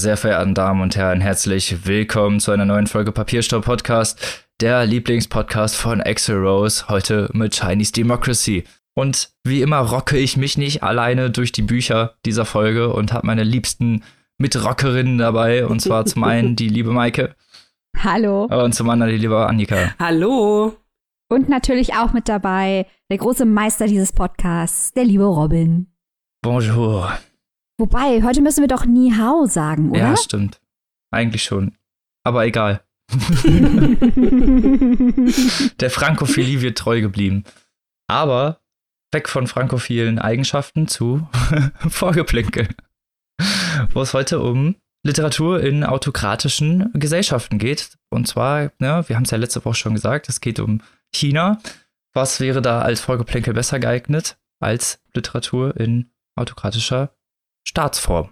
Sehr verehrten Damen und Herren, herzlich willkommen zu einer neuen Folge Papierstau Podcast, der Lieblingspodcast von Axel Rose, heute mit Chinese Democracy. Und wie immer rocke ich mich nicht alleine durch die Bücher dieser Folge und habe meine liebsten Mitrockerinnen dabei. Und zwar zum einen die liebe Maike. Hallo. Und zum anderen die liebe Annika. Hallo. Und natürlich auch mit dabei der große Meister dieses Podcasts, der liebe Robin. Bonjour. Wobei, heute müssen wir doch Ni Hao sagen, oder? Ja, stimmt. Eigentlich schon. Aber egal. der Frankophilie wird treu geblieben. Aber weg von frankophilen Eigenschaften zu Vorgeplänkel. Wo es heute um Literatur in autokratischen Gesellschaften geht. Und zwar, ne, wir haben es ja letzte Woche schon gesagt, es geht um China. Was wäre da als Vorgeplänkel besser geeignet als Literatur in autokratischer Staatsform?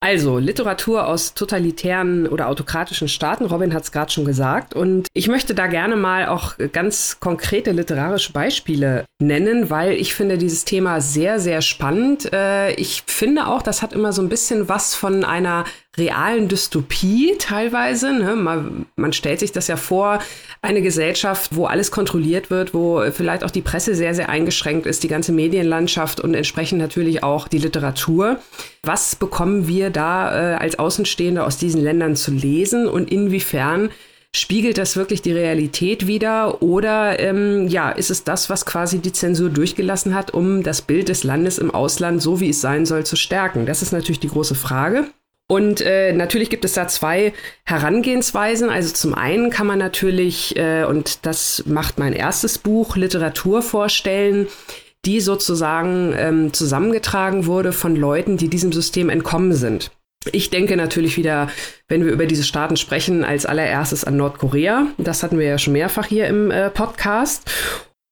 Also, Literatur aus totalitären oder autokratischen Staaten, Robin hat es gerade schon gesagt. Und ich möchte da gerne mal auch ganz konkrete literarische Beispiele nennen, weil ich finde dieses Thema sehr, sehr spannend. Äh, ich finde auch, das hat immer so ein bisschen was von einer realen Dystopie teilweise. Ne? Man, man stellt sich das ja vor, eine Gesellschaft, wo alles kontrolliert wird, wo vielleicht auch die Presse sehr, sehr eingeschränkt ist, die ganze Medienlandschaft und entsprechend natürlich auch die Literatur. Was bekommen wir da äh, als Außenstehende aus diesen Ländern zu lesen und inwiefern Spiegelt das wirklich die Realität wider oder ähm, ja, ist es das, was quasi die Zensur durchgelassen hat, um das Bild des Landes im Ausland, so wie es sein soll, zu stärken? Das ist natürlich die große Frage. Und äh, natürlich gibt es da zwei Herangehensweisen. Also zum einen kann man natürlich, äh, und das macht mein erstes Buch, Literatur vorstellen, die sozusagen ähm, zusammengetragen wurde von Leuten, die diesem System entkommen sind. Ich denke natürlich wieder, wenn wir über diese Staaten sprechen, als allererstes an Nordkorea. Das hatten wir ja schon mehrfach hier im äh, Podcast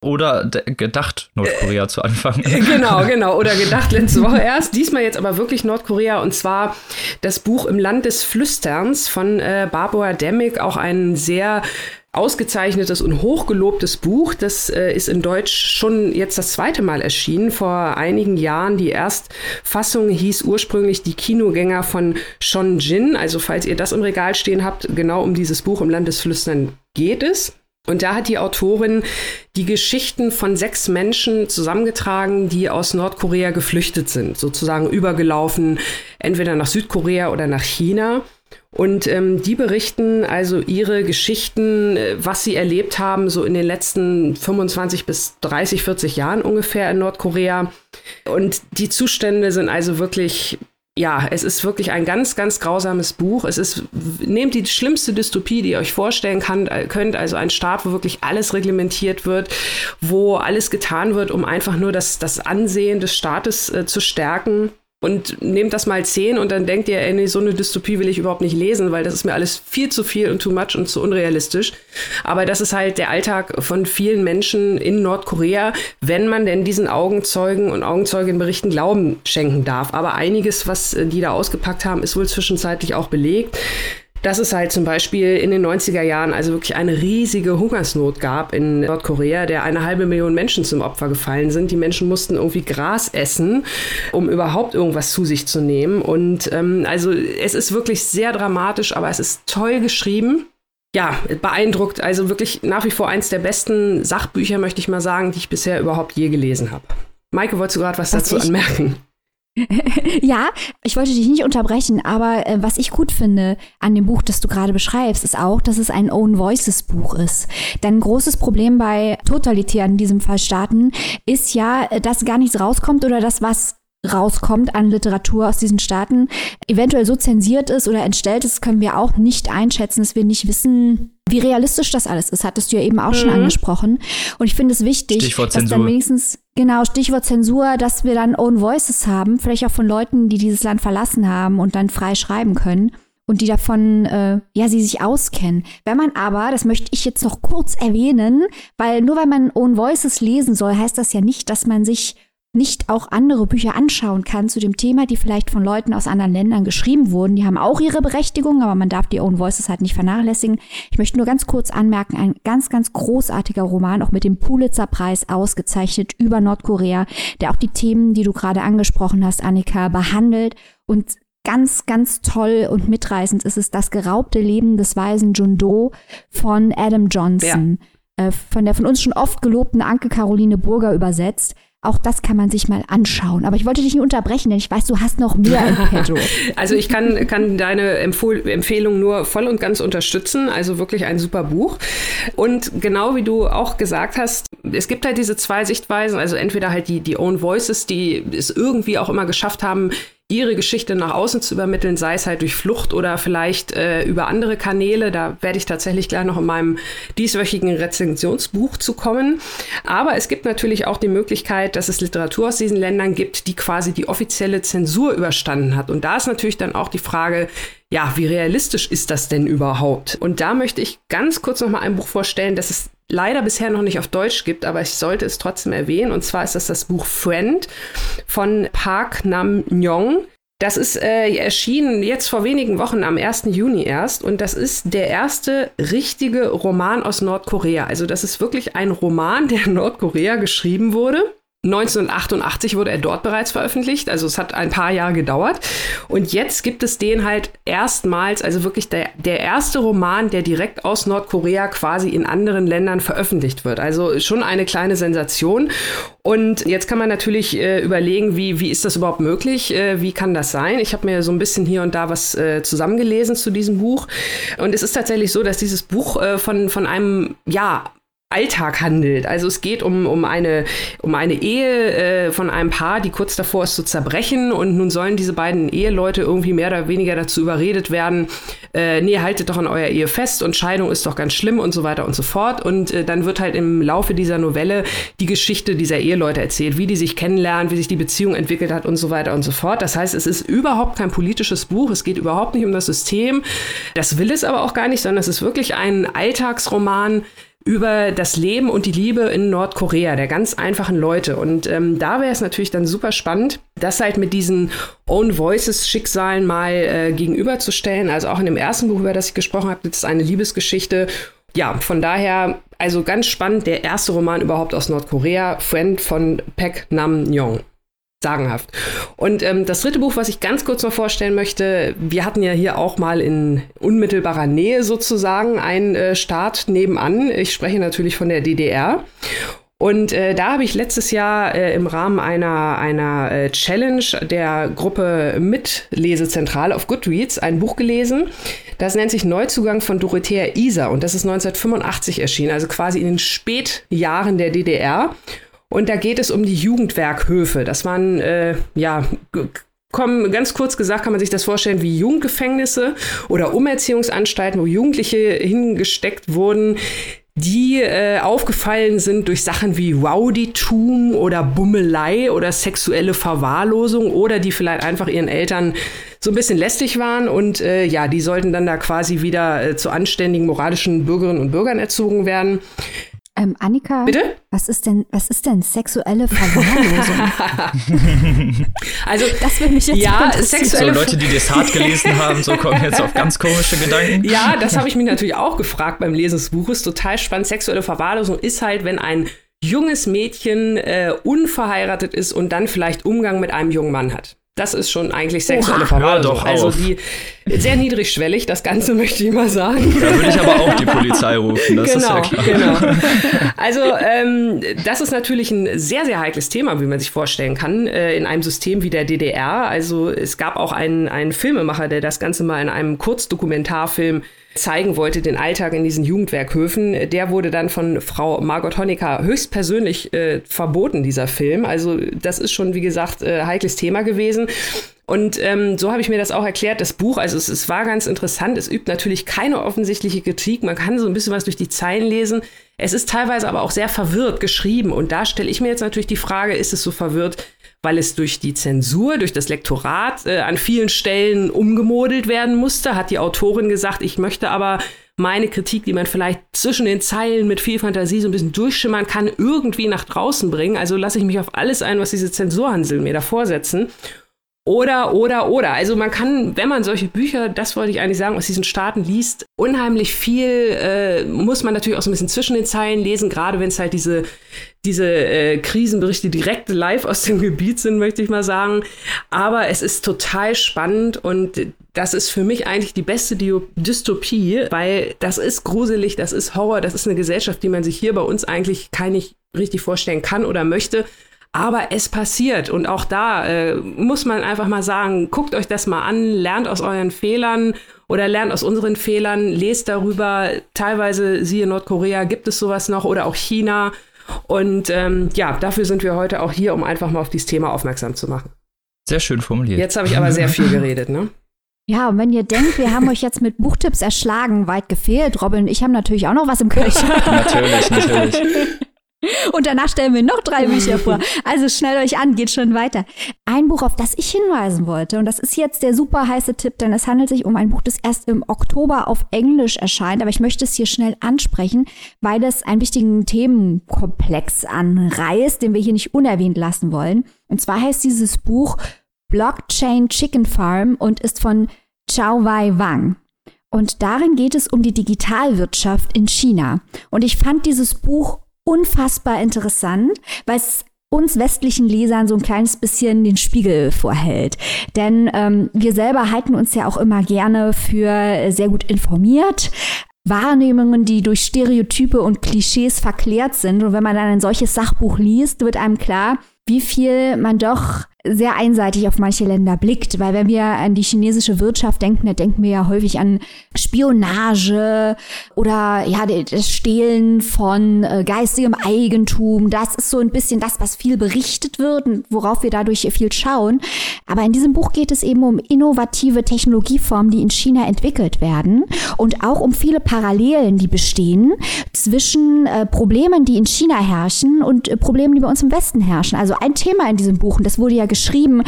oder gedacht, Nordkorea äh, zu anfangen. Genau, genau. Oder gedacht letzte Woche erst. Diesmal jetzt aber wirklich Nordkorea und zwar das Buch Im Land des Flüsterns von äh, Barbara Demick, auch ein sehr ausgezeichnetes und hochgelobtes Buch. Das äh, ist in Deutsch schon jetzt das zweite Mal erschienen. Vor einigen Jahren die Erstfassung hieß ursprünglich Die Kinogänger von Shon Jin. Also falls ihr das im Regal stehen habt, genau um dieses Buch im Land des Flüstern geht es. Und da hat die Autorin die Geschichten von sechs Menschen zusammengetragen, die aus Nordkorea geflüchtet sind, sozusagen übergelaufen, entweder nach Südkorea oder nach China. Und ähm, die berichten also ihre Geschichten, äh, was sie erlebt haben, so in den letzten 25 bis 30, 40 Jahren ungefähr in Nordkorea. Und die Zustände sind also wirklich ja, es ist wirklich ein ganz, ganz grausames Buch. Es ist, nehmt die schlimmste Dystopie, die ihr euch vorstellen kann, äh, könnt, also ein Staat, wo wirklich alles reglementiert wird, wo alles getan wird, um einfach nur das, das Ansehen des Staates äh, zu stärken und nehmt das mal zehn und dann denkt ihr, ey, nee, so eine Dystopie will ich überhaupt nicht lesen, weil das ist mir alles viel zu viel und too much und zu unrealistisch. Aber das ist halt der Alltag von vielen Menschen in Nordkorea, wenn man denn diesen Augenzeugen und Augenzeugenberichten Glauben schenken darf. Aber einiges, was äh, die da ausgepackt haben, ist wohl zwischenzeitlich auch belegt dass es halt zum Beispiel in den 90er Jahren also wirklich eine riesige Hungersnot gab in Nordkorea, der eine halbe Million Menschen zum Opfer gefallen sind. Die Menschen mussten irgendwie Gras essen, um überhaupt irgendwas zu sich zu nehmen. Und ähm, also es ist wirklich sehr dramatisch, aber es ist toll geschrieben ja, beeindruckt. Also wirklich nach wie vor eins der besten Sachbücher, möchte ich mal sagen, die ich bisher überhaupt je gelesen habe. Maike, wolltest du gerade was, was dazu ich, anmerken? ja, ich wollte dich nicht unterbrechen, aber äh, was ich gut finde an dem Buch, das du gerade beschreibst, ist auch, dass es ein Own Voices Buch ist. Denn ein großes Problem bei totalitären, in diesem Fall Staaten, ist ja, dass gar nichts rauskommt oder das, was rauskommt an Literatur aus diesen Staaten, eventuell so zensiert ist oder entstellt ist, können wir auch nicht einschätzen, dass wir nicht wissen, wie realistisch das alles ist. Hattest du ja eben auch mhm. schon angesprochen. Und ich finde es wichtig, Stichwort dass dann wenigstens, genau, Stichwort Zensur, dass wir dann Own Voices haben, vielleicht auch von Leuten, die dieses Land verlassen haben und dann frei schreiben können und die davon, äh, ja, sie sich auskennen. Wenn man aber, das möchte ich jetzt noch kurz erwähnen, weil nur weil man Own Voices lesen soll, heißt das ja nicht, dass man sich nicht auch andere Bücher anschauen kann zu dem Thema, die vielleicht von Leuten aus anderen Ländern geschrieben wurden. Die haben auch ihre Berechtigung, aber man darf die Own Voices halt nicht vernachlässigen. Ich möchte nur ganz kurz anmerken, ein ganz, ganz großartiger Roman, auch mit dem Pulitzer-Preis ausgezeichnet über Nordkorea, der auch die Themen, die du gerade angesprochen hast, Annika, behandelt und ganz, ganz toll und mitreißend ist es Das geraubte Leben des weisen John Doe von Adam Johnson. Ja. Äh, von der von uns schon oft gelobten Anke Caroline Burger übersetzt. Auch das kann man sich mal anschauen. Aber ich wollte dich nicht unterbrechen, denn ich weiß, du hast noch mehr im Petto. also ich kann, kann deine Empfohl Empfehlung nur voll und ganz unterstützen. Also wirklich ein super Buch. Und genau wie du auch gesagt hast, es gibt halt diese zwei Sichtweisen. Also entweder halt die, die Own Voices, die es irgendwie auch immer geschafft haben, ihre Geschichte nach außen zu übermitteln, sei es halt durch Flucht oder vielleicht äh, über andere Kanäle. Da werde ich tatsächlich gleich noch in meinem dieswöchigen Rezensionsbuch zu kommen. Aber es gibt natürlich auch die Möglichkeit, dass es Literatur aus diesen Ländern gibt, die quasi die offizielle Zensur überstanden hat. Und da ist natürlich dann auch die Frage, ja, wie realistisch ist das denn überhaupt? Und da möchte ich ganz kurz noch mal ein Buch vorstellen, das es leider bisher noch nicht auf Deutsch gibt, aber ich sollte es trotzdem erwähnen. Und zwar ist das das Buch Friend von Park Nam Nyong. Das ist äh, erschienen jetzt vor wenigen Wochen am 1. Juni erst und das ist der erste richtige Roman aus Nordkorea. Also das ist wirklich ein Roman, der in Nordkorea geschrieben wurde. 1988 wurde er dort bereits veröffentlicht, also es hat ein paar Jahre gedauert. Und jetzt gibt es den halt erstmals, also wirklich der, der erste Roman, der direkt aus Nordkorea quasi in anderen Ländern veröffentlicht wird. Also schon eine kleine Sensation. Und jetzt kann man natürlich äh, überlegen, wie, wie ist das überhaupt möglich? Äh, wie kann das sein? Ich habe mir so ein bisschen hier und da was äh, zusammengelesen zu diesem Buch. Und es ist tatsächlich so, dass dieses Buch äh, von, von einem, ja, Alltag handelt. Also es geht um, um, eine, um eine Ehe äh, von einem Paar, die kurz davor ist zu zerbrechen und nun sollen diese beiden Eheleute irgendwie mehr oder weniger dazu überredet werden, äh, nee, haltet doch an eurer Ehe fest und Scheidung ist doch ganz schlimm und so weiter und so fort. Und äh, dann wird halt im Laufe dieser Novelle die Geschichte dieser Eheleute erzählt, wie die sich kennenlernen, wie sich die Beziehung entwickelt hat und so weiter und so fort. Das heißt, es ist überhaupt kein politisches Buch, es geht überhaupt nicht um das System. Das will es aber auch gar nicht, sondern es ist wirklich ein Alltagsroman, über das Leben und die Liebe in Nordkorea, der ganz einfachen Leute. Und ähm, da wäre es natürlich dann super spannend, das halt mit diesen Own Voices Schicksalen mal äh, gegenüberzustellen. Also auch in dem ersten Buch, über das ich gesprochen habe, das ist eine Liebesgeschichte. Ja, von daher, also ganz spannend, der erste Roman überhaupt aus Nordkorea, Friend von Pek Nam Nyong sagenhaft. Und ähm, das dritte Buch, was ich ganz kurz noch vorstellen möchte, wir hatten ja hier auch mal in unmittelbarer Nähe sozusagen einen äh, Staat nebenan. Ich spreche natürlich von der DDR. Und äh, da habe ich letztes Jahr äh, im Rahmen einer, einer äh, Challenge der Gruppe Mitlesezentrale auf Goodreads ein Buch gelesen. Das nennt sich Neuzugang von Dorothea Isa und das ist 1985 erschienen, also quasi in den Spätjahren der DDR. Und da geht es um die Jugendwerkhöfe. Das waren, äh, ja, kommen, ganz kurz gesagt, kann man sich das vorstellen wie Jugendgefängnisse oder Umerziehungsanstalten, wo Jugendliche hingesteckt wurden, die äh, aufgefallen sind durch Sachen wie Rowdytum oder Bummelei oder sexuelle Verwahrlosung oder die vielleicht einfach ihren Eltern so ein bisschen lästig waren und äh, ja, die sollten dann da quasi wieder äh, zu anständigen moralischen Bürgerinnen und Bürgern erzogen werden. Ähm, Annika, Bitte? Was ist denn, was ist denn sexuelle Verwahrlosung? also, das will mich jetzt ja, sexuelle so Leute, die das hart gelesen haben, so kommen jetzt auf ganz komische Gedanken. Ja, das habe ich mich natürlich auch gefragt beim Lesen des Buches. Total spannend. Sexuelle Verwahrlosung ist halt, wenn ein junges Mädchen äh, unverheiratet ist und dann vielleicht Umgang mit einem jungen Mann hat. Das ist schon eigentlich sexuelle Oha, Verwahrlosung. Also die sehr niedrigschwellig, das Ganze möchte ich mal sagen. Da würde ich aber auch die Polizei rufen, das genau, ist ja klar. Genau. Also ähm, das ist natürlich ein sehr, sehr heikles Thema, wie man sich vorstellen kann, äh, in einem System wie der DDR. Also es gab auch einen, einen Filmemacher, der das Ganze mal in einem Kurzdokumentarfilm zeigen wollte, den Alltag in diesen Jugendwerkhöfen. Der wurde dann von Frau Margot Honecker höchstpersönlich äh, verboten, dieser Film. Also das ist schon, wie gesagt, äh, heikles Thema gewesen. Und ähm, so habe ich mir das auch erklärt. Das Buch, also es, es war ganz interessant. Es übt natürlich keine offensichtliche Kritik. Man kann so ein bisschen was durch die Zeilen lesen. Es ist teilweise aber auch sehr verwirrt geschrieben. Und da stelle ich mir jetzt natürlich die Frage, ist es so verwirrt, weil es durch die Zensur, durch das Lektorat äh, an vielen Stellen umgemodelt werden musste, hat die Autorin gesagt, ich möchte aber meine Kritik, die man vielleicht zwischen den Zeilen mit viel Fantasie so ein bisschen durchschimmern kann, irgendwie nach draußen bringen. Also lasse ich mich auf alles ein, was diese Zensurhanseln mir da vorsetzen. Oder, oder, oder. Also man kann, wenn man solche Bücher, das wollte ich eigentlich sagen, aus diesen Staaten liest, unheimlich viel, äh, muss man natürlich auch so ein bisschen zwischen den Zeilen lesen, gerade wenn es halt diese, diese äh, Krisenberichte direkt live aus dem Gebiet sind, möchte ich mal sagen. Aber es ist total spannend und das ist für mich eigentlich die beste Dystopie, weil das ist gruselig, das ist Horror, das ist eine Gesellschaft, die man sich hier bei uns eigentlich gar nicht richtig vorstellen kann oder möchte. Aber es passiert und auch da äh, muss man einfach mal sagen, guckt euch das mal an, lernt aus euren Fehlern oder lernt aus unseren Fehlern, lest darüber. Teilweise, siehe Nordkorea, gibt es sowas noch oder auch China. Und ähm, ja, dafür sind wir heute auch hier, um einfach mal auf dieses Thema aufmerksam zu machen. Sehr schön formuliert. Jetzt habe ich aber sehr viel geredet, ne? Ja, und wenn ihr denkt, wir haben euch jetzt mit Buchtipps erschlagen, weit gefehlt. Robin und ich haben natürlich auch noch was im Köcher. natürlich, natürlich. Und danach stellen wir noch drei Bücher vor. Also schnell euch an, geht schon weiter. Ein Buch, auf das ich hinweisen wollte, und das ist jetzt der super heiße Tipp, denn es handelt sich um ein Buch, das erst im Oktober auf Englisch erscheint, aber ich möchte es hier schnell ansprechen, weil es einen wichtigen Themenkomplex anreißt, den wir hier nicht unerwähnt lassen wollen. Und zwar heißt dieses Buch Blockchain Chicken Farm und ist von Chao Wei Wang. Und darin geht es um die Digitalwirtschaft in China. Und ich fand dieses Buch unfassbar interessant, weil es uns westlichen Lesern so ein kleines bisschen den Spiegel vorhält. Denn ähm, wir selber halten uns ja auch immer gerne für sehr gut informiert. Wahrnehmungen, die durch Stereotype und Klischees verklärt sind. Und wenn man dann ein solches Sachbuch liest, wird einem klar, wie viel man doch sehr einseitig auf manche Länder blickt, weil wenn wir an die chinesische Wirtschaft denken, da denken wir ja häufig an Spionage oder ja das Stehlen von äh, geistigem Eigentum. Das ist so ein bisschen das, was viel berichtet wird und worauf wir dadurch viel schauen. Aber in diesem Buch geht es eben um innovative Technologieformen, die in China entwickelt werden und auch um viele Parallelen, die bestehen zwischen äh, Problemen, die in China herrschen und äh, Problemen, die bei uns im Westen herrschen. Also ein Thema in diesem Buch, und das wurde ja geschrieben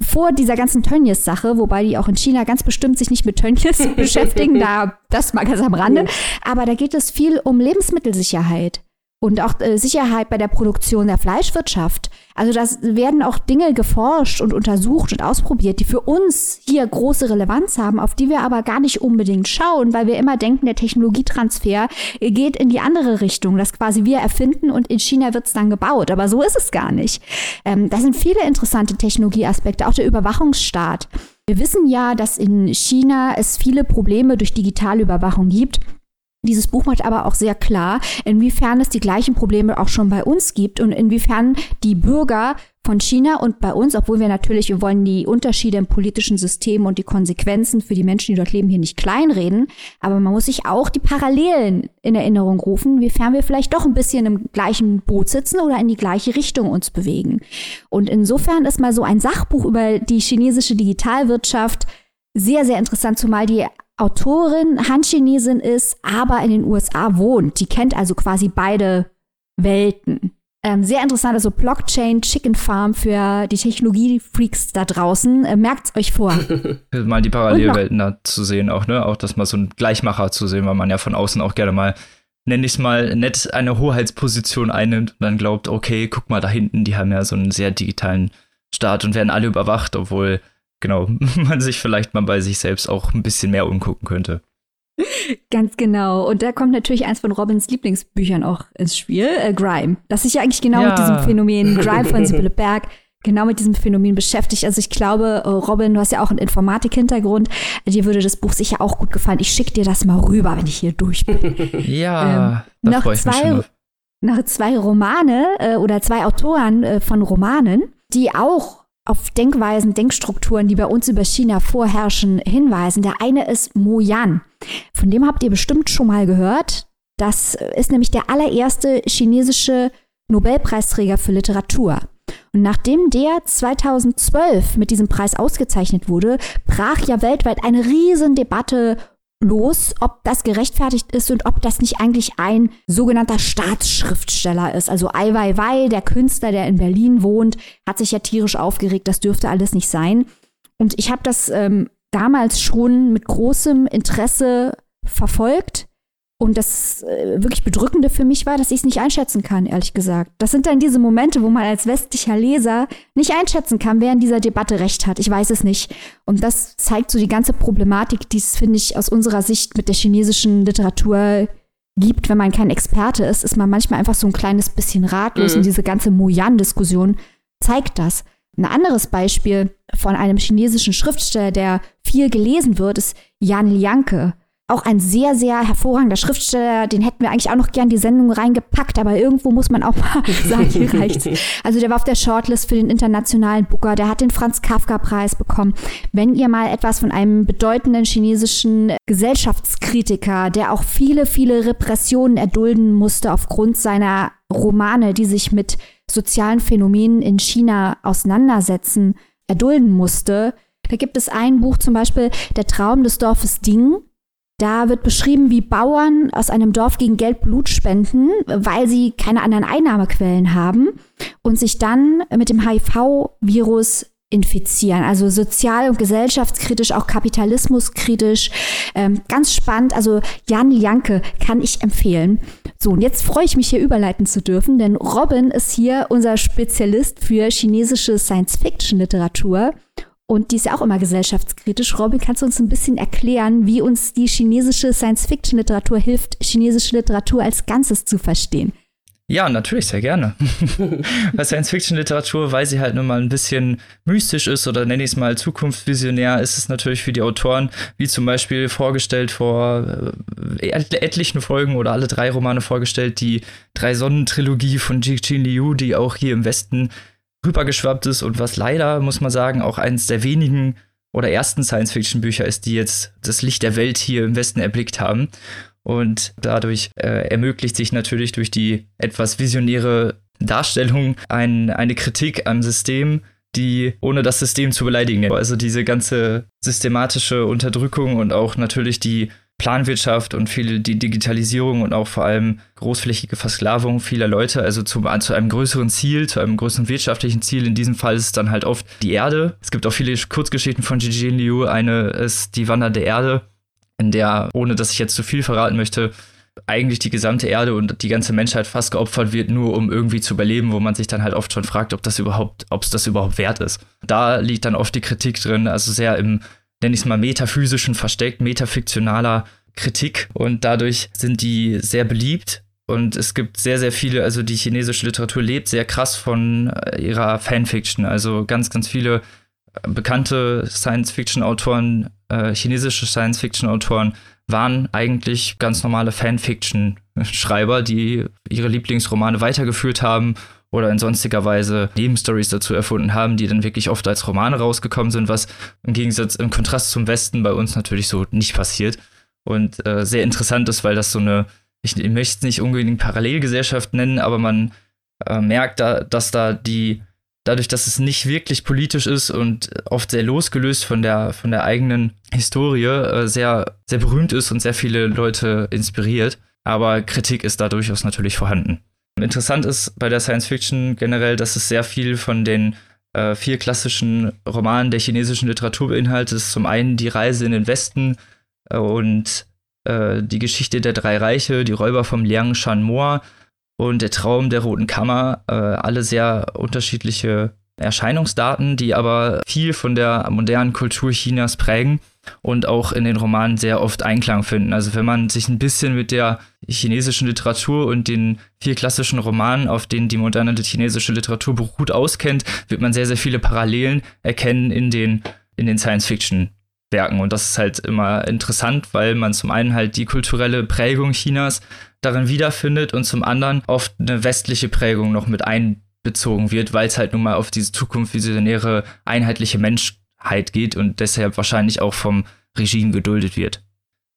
vor dieser ganzen Tönnies-Sache, wobei die auch in China ganz bestimmt sich nicht mit Tönnies beschäftigen, da das mal ganz am Rande. Aber da geht es viel um Lebensmittelsicherheit und auch äh, Sicherheit bei der Produktion der Fleischwirtschaft. Also das werden auch Dinge geforscht und untersucht und ausprobiert, die für uns hier große Relevanz haben, auf die wir aber gar nicht unbedingt schauen, weil wir immer denken, der Technologietransfer geht in die andere Richtung, dass quasi wir erfinden und in China wird es dann gebaut. Aber so ist es gar nicht. Ähm, da sind viele interessante Technologieaspekte, auch der Überwachungsstaat. Wir wissen ja, dass in China es viele Probleme durch digitale Überwachung gibt. Dieses Buch macht aber auch sehr klar, inwiefern es die gleichen Probleme auch schon bei uns gibt und inwiefern die Bürger von China und bei uns, obwohl wir natürlich, wir wollen die Unterschiede im politischen System und die Konsequenzen für die Menschen, die dort leben, hier nicht kleinreden, aber man muss sich auch die Parallelen in Erinnerung rufen, inwiefern wir vielleicht doch ein bisschen im gleichen Boot sitzen oder in die gleiche Richtung uns bewegen. Und insofern ist mal so ein Sachbuch über die chinesische Digitalwirtschaft sehr, sehr interessant, zumal die Autorin Han-Chinesin ist, aber in den USA wohnt. Die kennt also quasi beide Welten. Ähm, sehr interessant, also Blockchain Chicken Farm für die Technologie-Freaks da draußen. Äh, merkt's euch vor. mal die Parallelwelten da zu sehen, auch, ne? Auch das mal so ein Gleichmacher zu sehen, weil man ja von außen auch gerne mal, nenne ich es mal, nett eine Hoheitsposition einnimmt und dann glaubt, okay, guck mal da hinten, die haben ja so einen sehr digitalen Staat und werden alle überwacht, obwohl genau, man sich vielleicht mal bei sich selbst auch ein bisschen mehr umgucken könnte. Ganz genau. Und da kommt natürlich eins von Robins Lieblingsbüchern auch ins Spiel, äh, Grime. Das sich ja eigentlich genau ja. mit diesem Phänomen Grime von Sibylle Berg genau mit diesem Phänomen beschäftigt. Also ich glaube, äh, Robin, du hast ja auch einen Informatik-Hintergrund. Dir würde das Buch sicher auch gut gefallen. Ich schicke dir das mal rüber, wenn ich hier durch bin. Ja, ähm, da freue ich mich schon auf. Noch zwei Romane äh, oder zwei Autoren äh, von Romanen, die auch auf Denkweisen, Denkstrukturen, die bei uns über China vorherrschen, hinweisen. Der eine ist Mo Yan. Von dem habt ihr bestimmt schon mal gehört. Das ist nämlich der allererste chinesische Nobelpreisträger für Literatur. Und nachdem der 2012 mit diesem Preis ausgezeichnet wurde, brach ja weltweit eine riesen Debatte los, ob das gerechtfertigt ist und ob das nicht eigentlich ein sogenannter Staatsschriftsteller ist. Also Ai Weiwei, der Künstler, der in Berlin wohnt, hat sich ja tierisch aufgeregt, das dürfte alles nicht sein. Und ich habe das ähm, damals schon mit großem Interesse verfolgt Und das äh, wirklich Bedrückende für mich war, dass ich es nicht einschätzen kann, ehrlich gesagt. Das sind dann diese Momente, wo man als westlicher Leser nicht einschätzen kann, wer in dieser Debatte recht hat. Ich weiß es nicht. Und das zeigt so die ganze Problematik, die es, finde ich, aus unserer Sicht mit der chinesischen Literatur gibt. Wenn man kein Experte ist, ist man manchmal einfach so ein kleines bisschen ratlos. Mhm. Und diese ganze Moyan-Diskussion zeigt das. Ein anderes Beispiel von einem chinesischen Schriftsteller, der viel gelesen wird, ist Yan Lianke auch ein sehr, sehr hervorragender Schriftsteller. Den hätten wir eigentlich auch noch gern die Sendung reingepackt, aber irgendwo muss man auch mal sagen, hier reicht's. Also der war auf der Shortlist für den internationalen Booker, der hat den Franz Kafka-Preis bekommen. Wenn ihr mal etwas von einem bedeutenden chinesischen Gesellschaftskritiker, der auch viele, viele Repressionen erdulden musste aufgrund seiner Romane, die sich mit sozialen Phänomenen in China auseinandersetzen, erdulden musste, da gibt es ein Buch zum Beispiel, Der Traum des Dorfes Ding. Da wird beschrieben, wie Bauern aus einem Dorf gegen Geld Blut spenden, weil sie keine anderen Einnahmequellen haben und sich dann mit dem HIV-Virus infizieren. Also sozial- und gesellschaftskritisch, auch kapitalismuskritisch. Ähm, ganz spannend. Also Jan Janke kann ich empfehlen. So, und jetzt freue ich mich hier überleiten zu dürfen, denn Robin ist hier unser Spezialist für chinesische Science-Fiction-Literatur. Und die ist ja auch immer gesellschaftskritisch. Robin, kannst du uns ein bisschen erklären, wie uns die chinesische Science-Fiction-Literatur hilft, chinesische Literatur als Ganzes zu verstehen? Ja, natürlich, sehr gerne. Bei Science-Fiction-Literatur, weil sie halt nun mal ein bisschen mystisch ist oder nenne ich es mal zukunftsvisionär, ist es natürlich für die Autoren, wie zum Beispiel vorgestellt vor äh, etlichen Folgen oder alle drei Romane vorgestellt, die Drei-Sonnen-Trilogie von Jixin Liu, die auch hier im Westen rübergeschwappt ist und was leider, muss man sagen, auch eines der wenigen oder ersten Science-Fiction-Bücher ist, die jetzt das Licht der Welt hier im Westen erblickt haben. Und dadurch äh, ermöglicht sich natürlich durch die etwas visionäre Darstellung ein, eine Kritik am System, die ohne das System zu beleidigen. Also diese ganze systematische Unterdrückung und auch natürlich die Planwirtschaft und viel die Digitalisierung und auch vor allem großflächige Versklavung vieler Leute, also zu, zu einem größeren Ziel, zu einem größeren wirtschaftlichen Ziel. In diesem Fall ist es dann halt oft die Erde. Es gibt auch viele Kurzgeschichten von Gigi Liu. Eine ist Die Wander der Erde, in der, ohne dass ich jetzt zu viel verraten möchte, eigentlich die gesamte Erde und die ganze Menschheit fast geopfert wird, nur um irgendwie zu überleben, wo man sich dann halt oft schon fragt, ob das überhaupt, ob es das überhaupt wert ist. Da liegt dann oft die Kritik drin, also sehr im nenne ich es mal, metaphysischen versteckt, metafiktionaler Kritik und dadurch sind die sehr beliebt. Und es gibt sehr, sehr viele, also die chinesische Literatur lebt sehr krass von äh, ihrer Fanfiction. Also ganz, ganz viele äh, bekannte Science-Fiction-Autoren, äh, chinesische Science-Fiction-Autoren waren eigentlich ganz normale Fanfiction-Schreiber, die ihre Lieblingsromane weitergeführt haben oder in sonstiger Weise Nebenstories dazu erfunden haben, die dann wirklich oft als Romane rausgekommen sind, was im Gegensatz, im Kontrast zum Westen bei uns natürlich so nicht passiert. Und äh, sehr interessant ist, weil das so eine, ich, ich möchte es nicht unbedingt Parallelgesellschaft nennen, aber man äh, merkt da, dass da die, dadurch, dass es nicht wirklich politisch ist und oft sehr losgelöst von der, von der eigenen Historie, äh, sehr, sehr berühmt ist und sehr viele Leute inspiriert. Aber Kritik ist da durchaus natürlich vorhanden. Interessant ist bei der Science Fiction generell, dass es sehr viel von den äh, vier klassischen Romanen der chinesischen Literatur beinhaltet. Zum einen die Reise in den Westen äh, und äh, die Geschichte der drei Reiche, die Räuber vom Liang Shan Moa und der Traum der Roten Kammer. Äh, alle sehr unterschiedliche Erscheinungsdaten, die aber viel von der modernen Kultur Chinas prägen und auch in den Romanen sehr oft Einklang finden. Also wenn man sich ein bisschen mit der chinesischen Literatur und den vier klassischen Romanen, auf denen die moderne chinesische Literatur beruht, auskennt, wird man sehr, sehr viele Parallelen erkennen in den, in den Science-Fiction-Werken. Und das ist halt immer interessant, weil man zum einen halt die kulturelle Prägung Chinas darin wiederfindet und zum anderen oft eine westliche Prägung noch mit einbezogen wird, weil es halt nun mal auf diese zukunftsvisionäre, einheitliche Mensch Heit geht und deshalb wahrscheinlich auch vom Regime geduldet wird.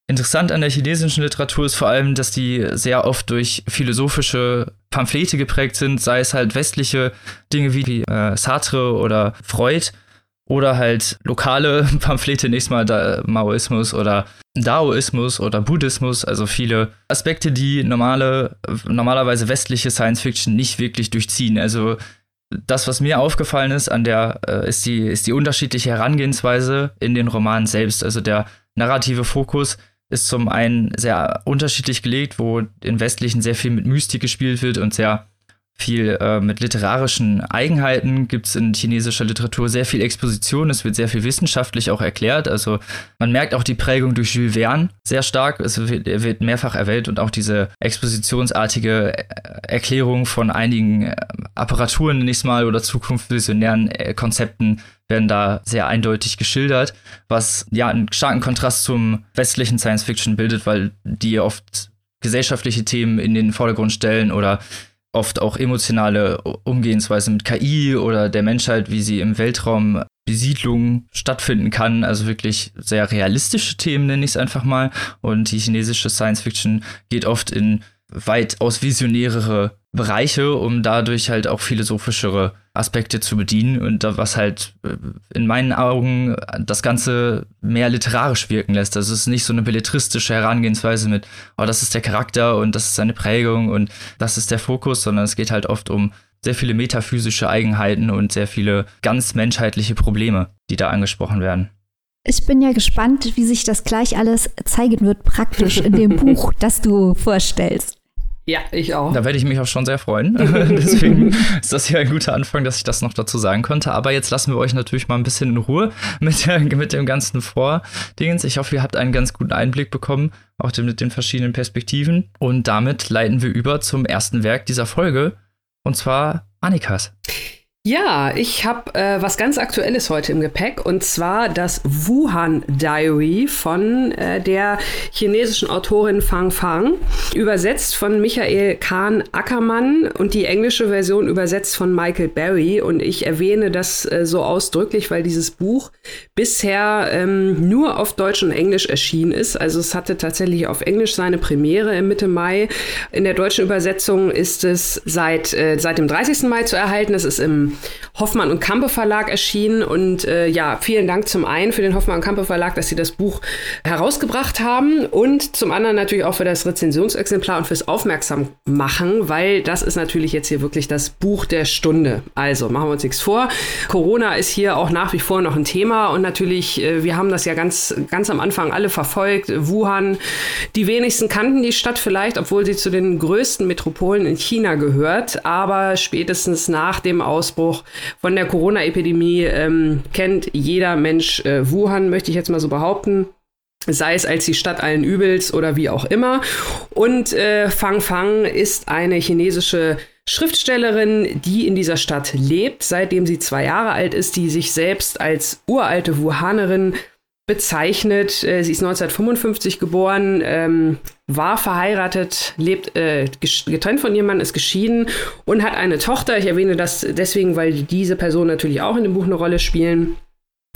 Interessant an der chinesischen Literatur ist vor allem, dass die sehr oft durch philosophische Pamphlete geprägt sind, sei es halt westliche Dinge wie äh, Sartre oder Freud oder halt lokale Pamphlete, nächstes Mal da, Maoismus oder Daoismus oder Buddhismus, also viele Aspekte, die normale, normalerweise westliche Science Fiction nicht wirklich durchziehen. Also das, was mir aufgefallen ist, an der äh, ist, die, ist die unterschiedliche Herangehensweise in den Romanen selbst. Also der narrative Fokus ist zum einen sehr unterschiedlich gelegt, wo in westlichen sehr viel mit Mystik gespielt wird und sehr viel äh, mit literarischen Eigenheiten gibt es in chinesischer Literatur sehr viel Exposition, es wird sehr viel wissenschaftlich auch erklärt. Also man merkt auch die Prägung durch Jules Verne sehr stark. Es wird, wird mehrfach erwähnt und auch diese expositionsartige äh, Erklärung von einigen äh, Apparaturen nächstes Mal oder zukunftsvisionären äh, Konzepten werden da sehr eindeutig geschildert, was ja einen starken Kontrast zum westlichen Science Fiction bildet, weil die oft gesellschaftliche Themen in den Vordergrund stellen oder oft auch emotionale Umgehensweise mit KI oder der Menschheit, wie sie im Weltraum Besiedlung stattfinden kann. Also wirklich sehr realistische Themen, nenne ich es einfach mal. Und die chinesische Science Fiction geht oft in weitaus visionärere Bereiche, um dadurch halt auch philosophischere Aspekte zu bedienen und was halt äh, in meinen Augen das Ganze mehr literarisch wirken lässt. Also es ist nicht so eine belletristische Herangehensweise mit, oh, das ist der Charakter und das ist seine Prägung und das ist der Fokus, sondern es geht halt oft um sehr viele metaphysische Eigenheiten und sehr viele ganz menschheitliche Probleme, die da angesprochen werden. Ich bin ja gespannt, wie sich das gleich alles zeigen wird, praktisch in dem Buch, das du vorstellst. Ja, ich auch. Da werde ich mich auch schon sehr freuen. Deswegen ist das hier ein guter Anfang, dass ich das noch dazu sagen konnte. Aber jetzt lassen wir euch natürlich mal ein bisschen in Ruhe mit, der, mit dem ganzen Vordingens. Ich hoffe, ihr habt einen ganz guten Einblick bekommen, auch mit den verschiedenen Perspektiven. Und damit leiten wir über zum ersten Werk dieser Folge. Und zwar Annikas. Ja, ich habe äh, was ganz Aktuelles heute im Gepäck und zwar das Wuhan Diary von äh, der chinesischen Autorin Fang Fang, übersetzt von Michael Kahn Ackermann und die englische Version übersetzt von Michael Barry. Und ich erwähne das äh, so ausdrücklich, weil dieses Buch bisher ähm, nur auf Deutsch und Englisch erschienen ist. Also es hatte tatsächlich auf Englisch seine Premiere im Mitte Mai. In der deutschen Übersetzung ist es seit, äh, seit dem 30. Mai zu erhalten. Es ist im Hoffmann und Kampe Verlag erschienen. Und äh, ja, vielen Dank zum einen für den Hoffmann und Kampe Verlag, dass sie das Buch herausgebracht haben und zum anderen natürlich auch für das Rezensionsexemplar und fürs Aufmerksammachen, weil das ist natürlich jetzt hier wirklich das Buch der Stunde. Also machen wir uns nichts vor. Corona ist hier auch nach wie vor noch ein Thema und natürlich, äh, wir haben das ja ganz, ganz am Anfang alle verfolgt. Wuhan, die wenigsten kannten die Stadt vielleicht, obwohl sie zu den größten Metropolen in China gehört. Aber spätestens nach dem Ausbruch Ausbruch von der Corona-Epidemie ähm, kennt jeder Mensch äh, Wuhan, möchte ich jetzt mal so behaupten sei es als die Stadt allen Übels oder wie auch immer. Und äh, Fang Fang ist eine chinesische Schriftstellerin, die in dieser Stadt lebt, seitdem sie zwei Jahre alt ist, die sich selbst als uralte Wuhanerin bezeichnet. Äh, sie ist 1955 geboren, ähm, war verheiratet, lebt äh, getrennt von ihrem Mann, ist geschieden und hat eine Tochter. Ich erwähne das deswegen, weil diese Personen natürlich auch in dem Buch eine Rolle spielen.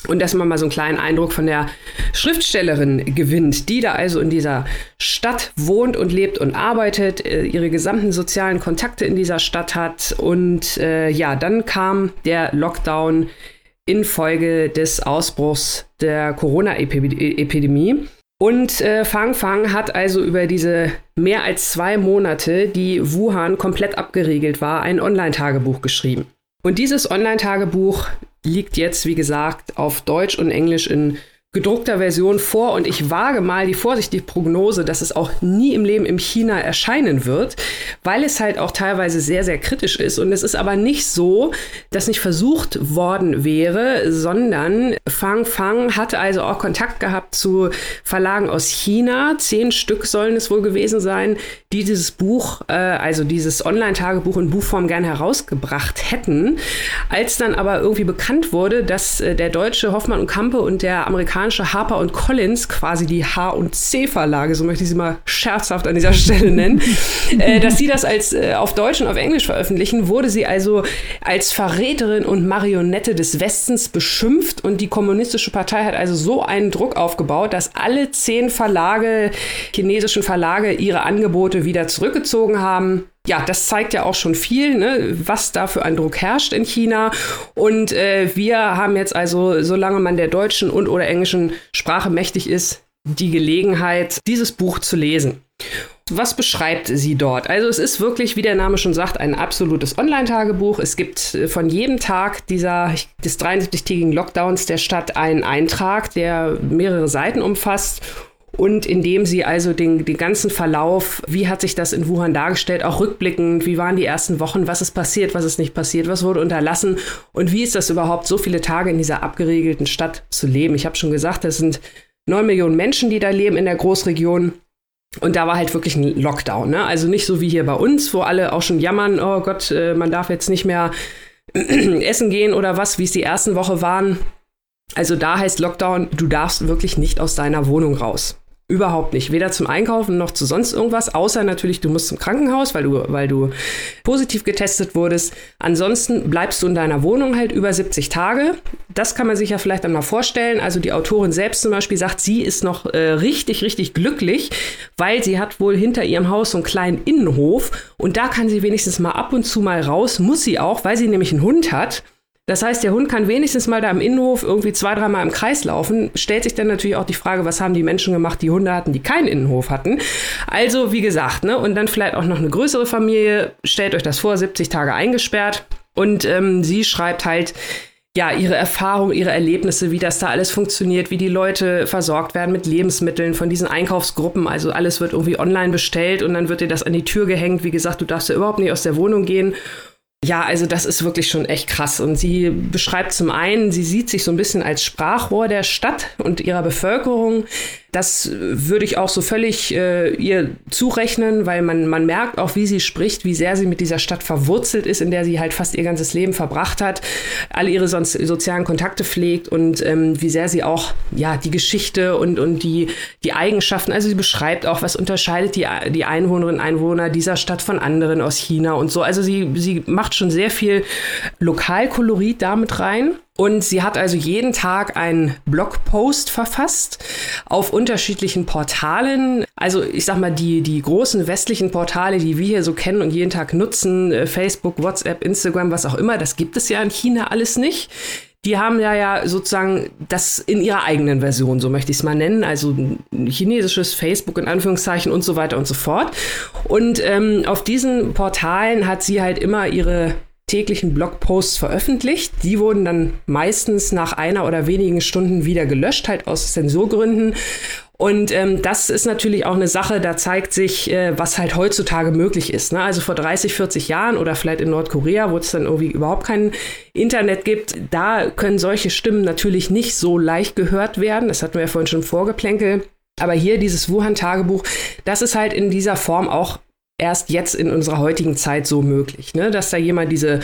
Und dass man mal so einen kleinen Eindruck von der Schriftstellerin gewinnt, die da also in dieser Stadt wohnt und lebt und arbeitet, äh, ihre gesamten sozialen Kontakte in dieser Stadt hat. Und äh, ja, dann kam der Lockdown infolge des Ausbruchs der Corona-Epidemie. Und äh, Fang Fang hat also über diese mehr als zwei Monate, die Wuhan komplett abgeriegelt war, ein Online-Tagebuch geschrieben. Und dieses Online-Tagebuch liegt jetzt, wie gesagt, auf Deutsch und Englisch in gedruckter Version vor und ich wage mal die vorsichtige Prognose, dass es auch nie im Leben in China erscheinen wird, weil es halt auch teilweise sehr, sehr kritisch ist. Und es ist aber nicht so, dass nicht versucht worden wäre, sondern Fang Fang hatte also auch Kontakt gehabt zu Verlagen aus China. Zehn Stück sollen es wohl gewesen sein, die dieses Buch, äh, also dieses Online-Tagebuch in Buchform gern herausgebracht hätten. Als dann aber irgendwie bekannt wurde, dass äh, der deutsche Hoffmann und Kampe und der amerikanische amerikanische Harper und Collins, quasi die H- und C-Verlage, so möchte ich sie mal scherzhaft an dieser Stelle nennen, äh, dass sie das als äh, auf Deutsch und auf Englisch veröffentlichen, wurde sie also als Verräterin und Marionette des Westens beschimpft und die kommunistische Partei hat also so einen Druck aufgebaut, dass alle zehn Verlage, chinesischen Verlage, ihre Angebote wieder zurückgezogen haben ja, das zeigt ja auch schon viel, ne, was da für ein Druck herrscht in China. Und äh, wir haben jetzt also, solange man der deutschen und oder englischen Sprache mächtig ist, die Gelegenheit, dieses Buch zu lesen. Was beschreibt sie dort? Also es ist wirklich, wie der Name schon sagt, ein absolutes Online-Tagebuch. Es gibt äh, von jedem Tag dieser, des 73-tägigen Lockdowns der Stadt einen Eintrag, der mehrere Seiten umfasst und indem sie also den, den ganzen Verlauf, wie hat sich das in Wuhan dargestellt, auch rückblickend, wie waren die ersten Wochen, was ist passiert, was ist nicht passiert, was wurde unterlassen und wie ist das überhaupt, so viele Tage in dieser abgeriegelten Stadt zu leben. Ich habe schon gesagt, das sind neun Millionen Menschen, die da leben in der Großregion. Und da war halt wirklich ein Lockdown. Ne? Also nicht so wie hier bei uns, wo alle auch schon jammern, oh Gott, äh, man darf jetzt nicht mehr essen gehen oder was, wie es die ersten Woche waren. Also da heißt Lockdown, du darfst wirklich nicht aus deiner Wohnung raus. Überhaupt nicht. Weder zum Einkaufen noch zu sonst irgendwas, außer natürlich, du musst zum Krankenhaus, weil du, weil du positiv getestet wurdest. Ansonsten bleibst du in deiner Wohnung halt über 70 Tage. Das kann man sich ja vielleicht einmal vorstellen. Also die Autorin selbst zum Beispiel sagt, sie ist noch äh, richtig, richtig glücklich, weil sie hat wohl hinter ihrem Haus so einen kleinen Innenhof und da kann sie wenigstens mal ab und zu mal raus, muss sie auch, weil sie nämlich einen Hund hat. Das heißt, der Hund kann wenigstens mal da im Innenhof irgendwie zwei, dreimal im Kreis laufen. Stellt sich dann natürlich auch die Frage, was haben die Menschen gemacht, die Hunde hatten, die keinen Innenhof hatten. Also, wie gesagt, ne, und dann vielleicht auch noch eine größere Familie. Stellt euch das vor, 70 Tage eingesperrt. Und ähm, sie schreibt halt, ja, ihre Erfahrungen, ihre Erlebnisse, wie das da alles funktioniert, wie die Leute versorgt werden mit Lebensmitteln von diesen Einkaufsgruppen. Also alles wird irgendwie online bestellt und dann wird dir das an die Tür gehängt. Wie gesagt, du darfst ja überhaupt nicht aus der Wohnung gehen. Ja, also das ist wirklich schon echt krass. Und sie beschreibt zum einen, sie sieht sich so ein bisschen als Sprachrohr der Stadt und ihrer Bevölkerung. Das würde ich auch so völlig äh, ihr zurechnen, weil man, man merkt auch, wie sie spricht, wie sehr sie mit dieser Stadt verwurzelt ist, in der sie halt fast ihr ganzes Leben verbracht hat, alle ihre sonst sozialen Kontakte pflegt und ähm, wie sehr sie auch ja die Geschichte und, und die, die Eigenschaften, also sie beschreibt auch, was unterscheidet die, die Einwohnerinnen und Einwohner dieser Stadt von anderen aus China und so. Also sie, sie macht schon sehr viel Lokalkolorit damit rein. Und sie hat also jeden Tag einen Blogpost verfasst auf unterschiedlichen Portalen. Also ich sag mal, die, die großen westlichen Portale, die wir hier so kennen und jeden Tag nutzen, äh, Facebook, WhatsApp, Instagram, was auch immer, das gibt es ja in China alles nicht. Die haben ja ja sozusagen das in ihrer eigenen Version, so möchte ich es mal nennen, also chinesisches Facebook in Anführungszeichen und so weiter und so fort. Und ähm, auf diesen Portalen hat sie halt immer ihre täglichen Blogposts veröffentlicht. Die wurden dann meistens nach einer oder wenigen Stunden wieder gelöscht, halt aus Zensurgründen. Und ähm, das ist natürlich auch eine Sache, da zeigt sich, äh, was halt heutzutage möglich ist. Ne? Also vor 30, 40 Jahren oder vielleicht in Nordkorea, wo es dann irgendwie überhaupt kein Internet gibt, da können solche Stimmen natürlich nicht so leicht gehört werden. Das hatten wir ja vorhin schon vorgeplänkelt. Aber hier dieses Wuhan-Tagebuch, das ist halt in dieser Form auch erst jetzt in unserer heutigen Zeit so möglich, ne? dass da jemand diese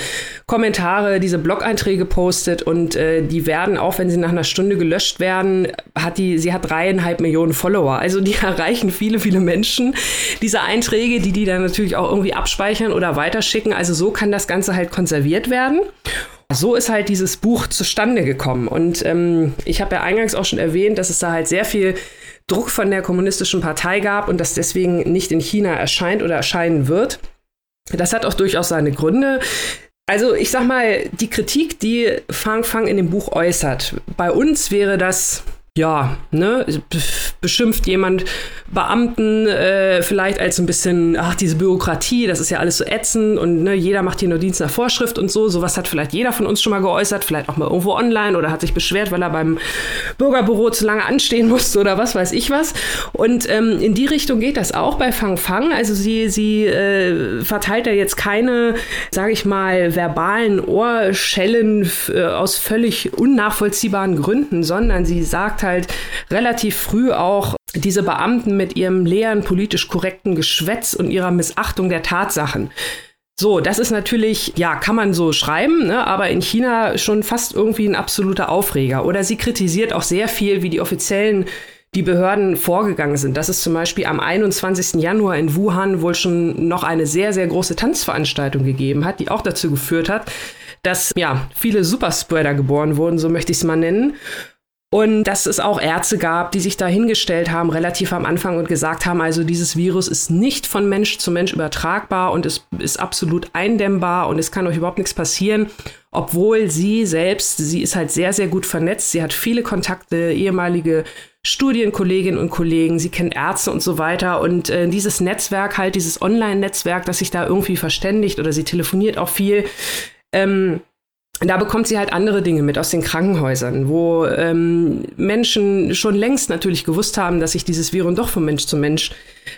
Kommentare, diese Blog-Einträge postet und äh, die werden, auch wenn sie nach einer Stunde gelöscht werden, hat die, sie hat dreieinhalb Millionen Follower. Also die erreichen viele, viele Menschen, diese Einträge, die die dann natürlich auch irgendwie abspeichern oder weiterschicken. Also so kann das Ganze halt konserviert werden. So ist halt dieses Buch zustande gekommen. Und ähm, ich habe ja eingangs auch schon erwähnt, dass es da halt sehr viel Druck von der kommunistischen Partei gab und das deswegen nicht in China erscheint oder erscheinen wird. Das hat auch durchaus seine Gründe. Also ich sag mal, die Kritik, die Fang Fang in dem Buch äußert, bei uns wäre das ja, ne, beschimpft jemand Beamten äh, vielleicht als ein bisschen, ach, diese Bürokratie, das ist ja alles so ätzend und ne, jeder macht hier nur Dienst nach Vorschrift und so. Sowas hat vielleicht jeder von uns schon mal geäußert, vielleicht auch mal irgendwo online oder hat sich beschwert, weil er beim Bürgerbüro zu lange anstehen musste oder was weiß ich was. Und ähm, in die Richtung geht das auch bei Fang Fang. Also sie, sie äh, verteilt da jetzt keine, sage ich mal, verbalen Ohrschellen äh, aus völlig unnachvollziehbaren Gründen, sondern sie sagt halt relativ früh auch, diese Beamten mit ihrem leeren, politisch korrekten Geschwätz und ihrer Missachtung der Tatsachen. So, das ist natürlich, ja, kann man so schreiben, ne, aber in China schon fast irgendwie ein absoluter Aufreger. Oder sie kritisiert auch sehr viel, wie die offiziellen, die Behörden vorgegangen sind. Dass es zum Beispiel am 21. Januar in Wuhan wohl schon noch eine sehr, sehr große Tanzveranstaltung gegeben hat, die auch dazu geführt hat, dass ja viele Superspreader geboren wurden, so möchte ich es mal nennen. Und dass es auch Ärzte gab, die sich da hingestellt haben, relativ am Anfang und gesagt haben, also dieses Virus ist nicht von Mensch zu Mensch übertragbar und es ist absolut eindämmbar und es kann euch überhaupt nichts passieren. Obwohl sie selbst, sie ist halt sehr, sehr gut vernetzt. Sie hat viele Kontakte, ehemalige Studienkolleginnen und Kollegen, sie kennt Ärzte und so weiter. Und äh, dieses Netzwerk, halt dieses Online-Netzwerk, das sich da irgendwie verständigt oder sie telefoniert auch viel, ähm, da bekommt sie halt andere Dinge mit aus den Krankenhäusern, wo ähm, Menschen schon längst natürlich gewusst haben, dass sich dieses Virus doch von Mensch zu Mensch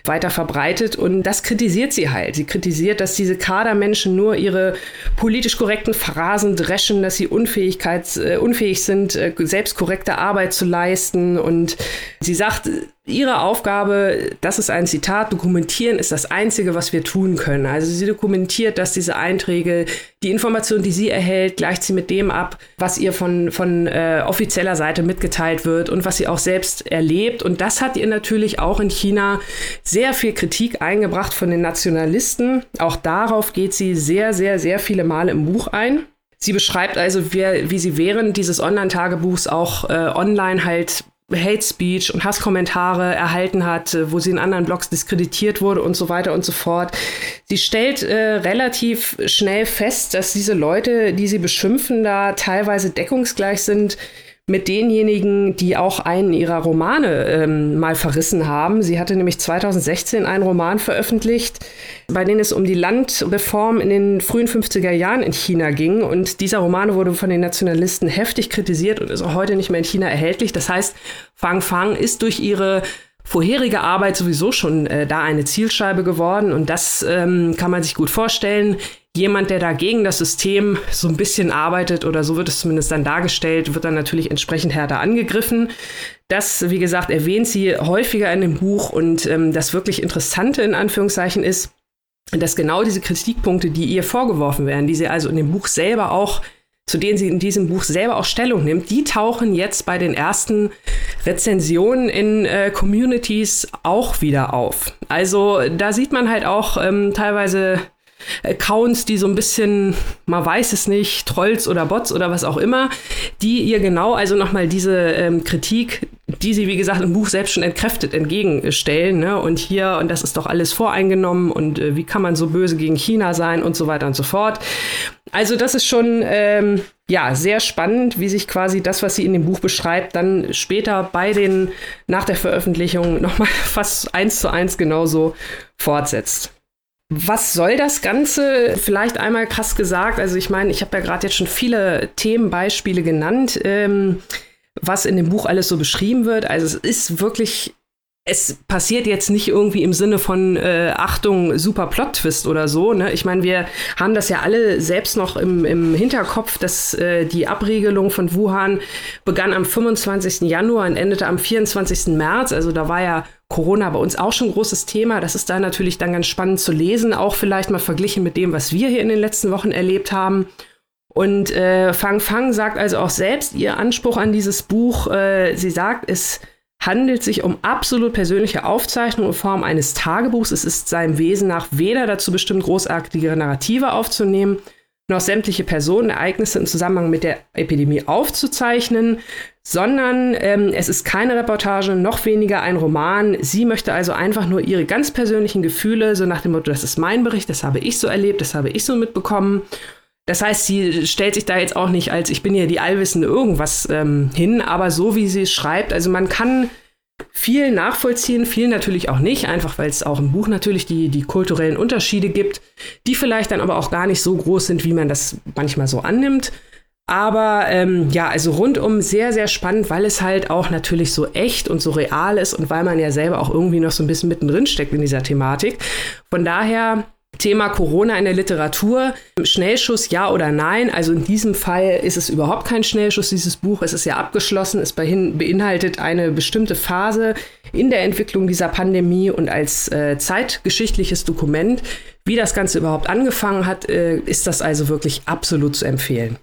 weiter verbreitet. Und das kritisiert sie halt. Sie kritisiert, dass diese Kadermenschen nur ihre politisch korrekten Phrasen dreschen, dass sie Unfähigkeit, äh, unfähig sind, äh, selbst korrekte Arbeit zu leisten. Und sie sagt, Ihre Aufgabe, das ist ein Zitat, dokumentieren ist das Einzige, was wir tun können. Also sie dokumentiert, dass diese Einträge, die Information, die sie erhält, gleicht sie mit dem ab, was ihr von, von äh, offizieller Seite mitgeteilt wird und was sie auch selbst erlebt. Und das hat ihr natürlich auch in China sehr viel Kritik eingebracht von den Nationalisten. Auch darauf geht sie sehr, sehr, sehr viele Male im Buch ein. Sie beschreibt also, wie, wie sie während dieses Online-Tagebuchs auch äh, online halt Hate Speech und Hasskommentare erhalten hat, äh, wo sie in anderen Blogs diskreditiert wurde und so weiter und so fort. Sie stellt äh, relativ schnell fest, dass diese Leute, die sie beschimpfen, da teilweise deckungsgleich sind mit denjenigen, die auch einen ihrer Romane ähm, mal verrissen haben. Sie hatte nämlich 2016 einen Roman veröffentlicht, bei dem es um die Landreform in den frühen 50er Jahren in China ging. Und dieser Roman wurde von den Nationalisten heftig kritisiert und ist auch heute nicht mehr in China erhältlich. Das heißt, Fang Fang ist durch ihre vorherige Arbeit sowieso schon äh, da eine Zielscheibe geworden und das ähm, kann man sich gut vorstellen jemand, der da gegen das System so ein bisschen arbeitet oder so wird es zumindest dann dargestellt, wird dann natürlich entsprechend härter angegriffen. Das, wie gesagt, erwähnt sie häufiger in dem Buch und ähm, das wirklich Interessante in Anführungszeichen ist, dass genau diese Kritikpunkte, die ihr vorgeworfen werden, die sie also in dem Buch selber auch zu denen sie in diesem Buch selber auch Stellung nimmt, die tauchen jetzt bei den ersten Rezensionen in äh, Communities auch wieder auf. Also da sieht man halt auch ähm, teilweise Accounts, die so ein bisschen, man weiß es nicht, Trolls oder Bots oder was auch immer, die ihr genau also nochmal diese ähm, Kritik, die sie, wie gesagt, im Buch selbst schon entkräftet entgegenstellen. Ne? Und hier, und das ist doch alles voreingenommen und äh, wie kann man so böse gegen China sein und so weiter und so fort. Also das ist schon ähm, ja sehr spannend, wie sich quasi das, was sie in dem Buch beschreibt, dann später bei den nach der Veröffentlichung nochmal fast eins zu eins genauso fortsetzt. Was soll das Ganze? Vielleicht einmal krass gesagt. Also ich meine, ich habe ja gerade jetzt schon viele Themenbeispiele genannt, ähm, was in dem Buch alles so beschrieben wird. Also es ist wirklich es passiert jetzt nicht irgendwie im Sinne von äh, Achtung, super Plot-Twist oder so. Ne? Ich meine, wir haben das ja alle selbst noch im, im Hinterkopf, dass äh, die Abriegelung von Wuhan begann am 25. Januar und endete am 24. März. Also da war ja Corona bei uns auch schon ein großes Thema. Das ist da natürlich dann ganz spannend zu lesen, auch vielleicht mal verglichen mit dem, was wir hier in den letzten Wochen erlebt haben. Und äh, Fang Fang sagt also auch selbst ihr Anspruch an dieses Buch. Äh, sie sagt, es handelt sich um absolut persönliche Aufzeichnung in Form eines Tagebuchs. Es ist seinem Wesen nach weder dazu bestimmt, großartige Narrative aufzunehmen, noch sämtliche Personenereignisse im Zusammenhang mit der Epidemie aufzuzeichnen, sondern ähm, es ist keine Reportage, noch weniger ein Roman. Sie möchte also einfach nur ihre ganz persönlichen Gefühle, so nach dem Motto, das ist mein Bericht, das habe ich so erlebt, das habe ich so mitbekommen. Das heißt, sie stellt sich da jetzt auch nicht als ich bin ja die allwissende irgendwas ähm, hin, aber so wie sie es schreibt, also man kann viel nachvollziehen, viel natürlich auch nicht, einfach weil es auch im Buch natürlich die, die kulturellen Unterschiede gibt, die vielleicht dann aber auch gar nicht so groß sind, wie man das manchmal so annimmt. Aber ähm, ja, also rundum sehr, sehr spannend, weil es halt auch natürlich so echt und so real ist und weil man ja selber auch irgendwie noch so ein bisschen mittendrin steckt in dieser Thematik. Von daher Thema Corona in der Literatur. Schnellschuss, ja oder nein? Also in diesem Fall ist es überhaupt kein Schnellschuss, dieses Buch. Es ist ja abgeschlossen. Es beinhaltet eine bestimmte Phase in der Entwicklung dieser Pandemie und als äh, zeitgeschichtliches Dokument, wie das Ganze überhaupt angefangen hat, äh, ist das also wirklich absolut zu empfehlen.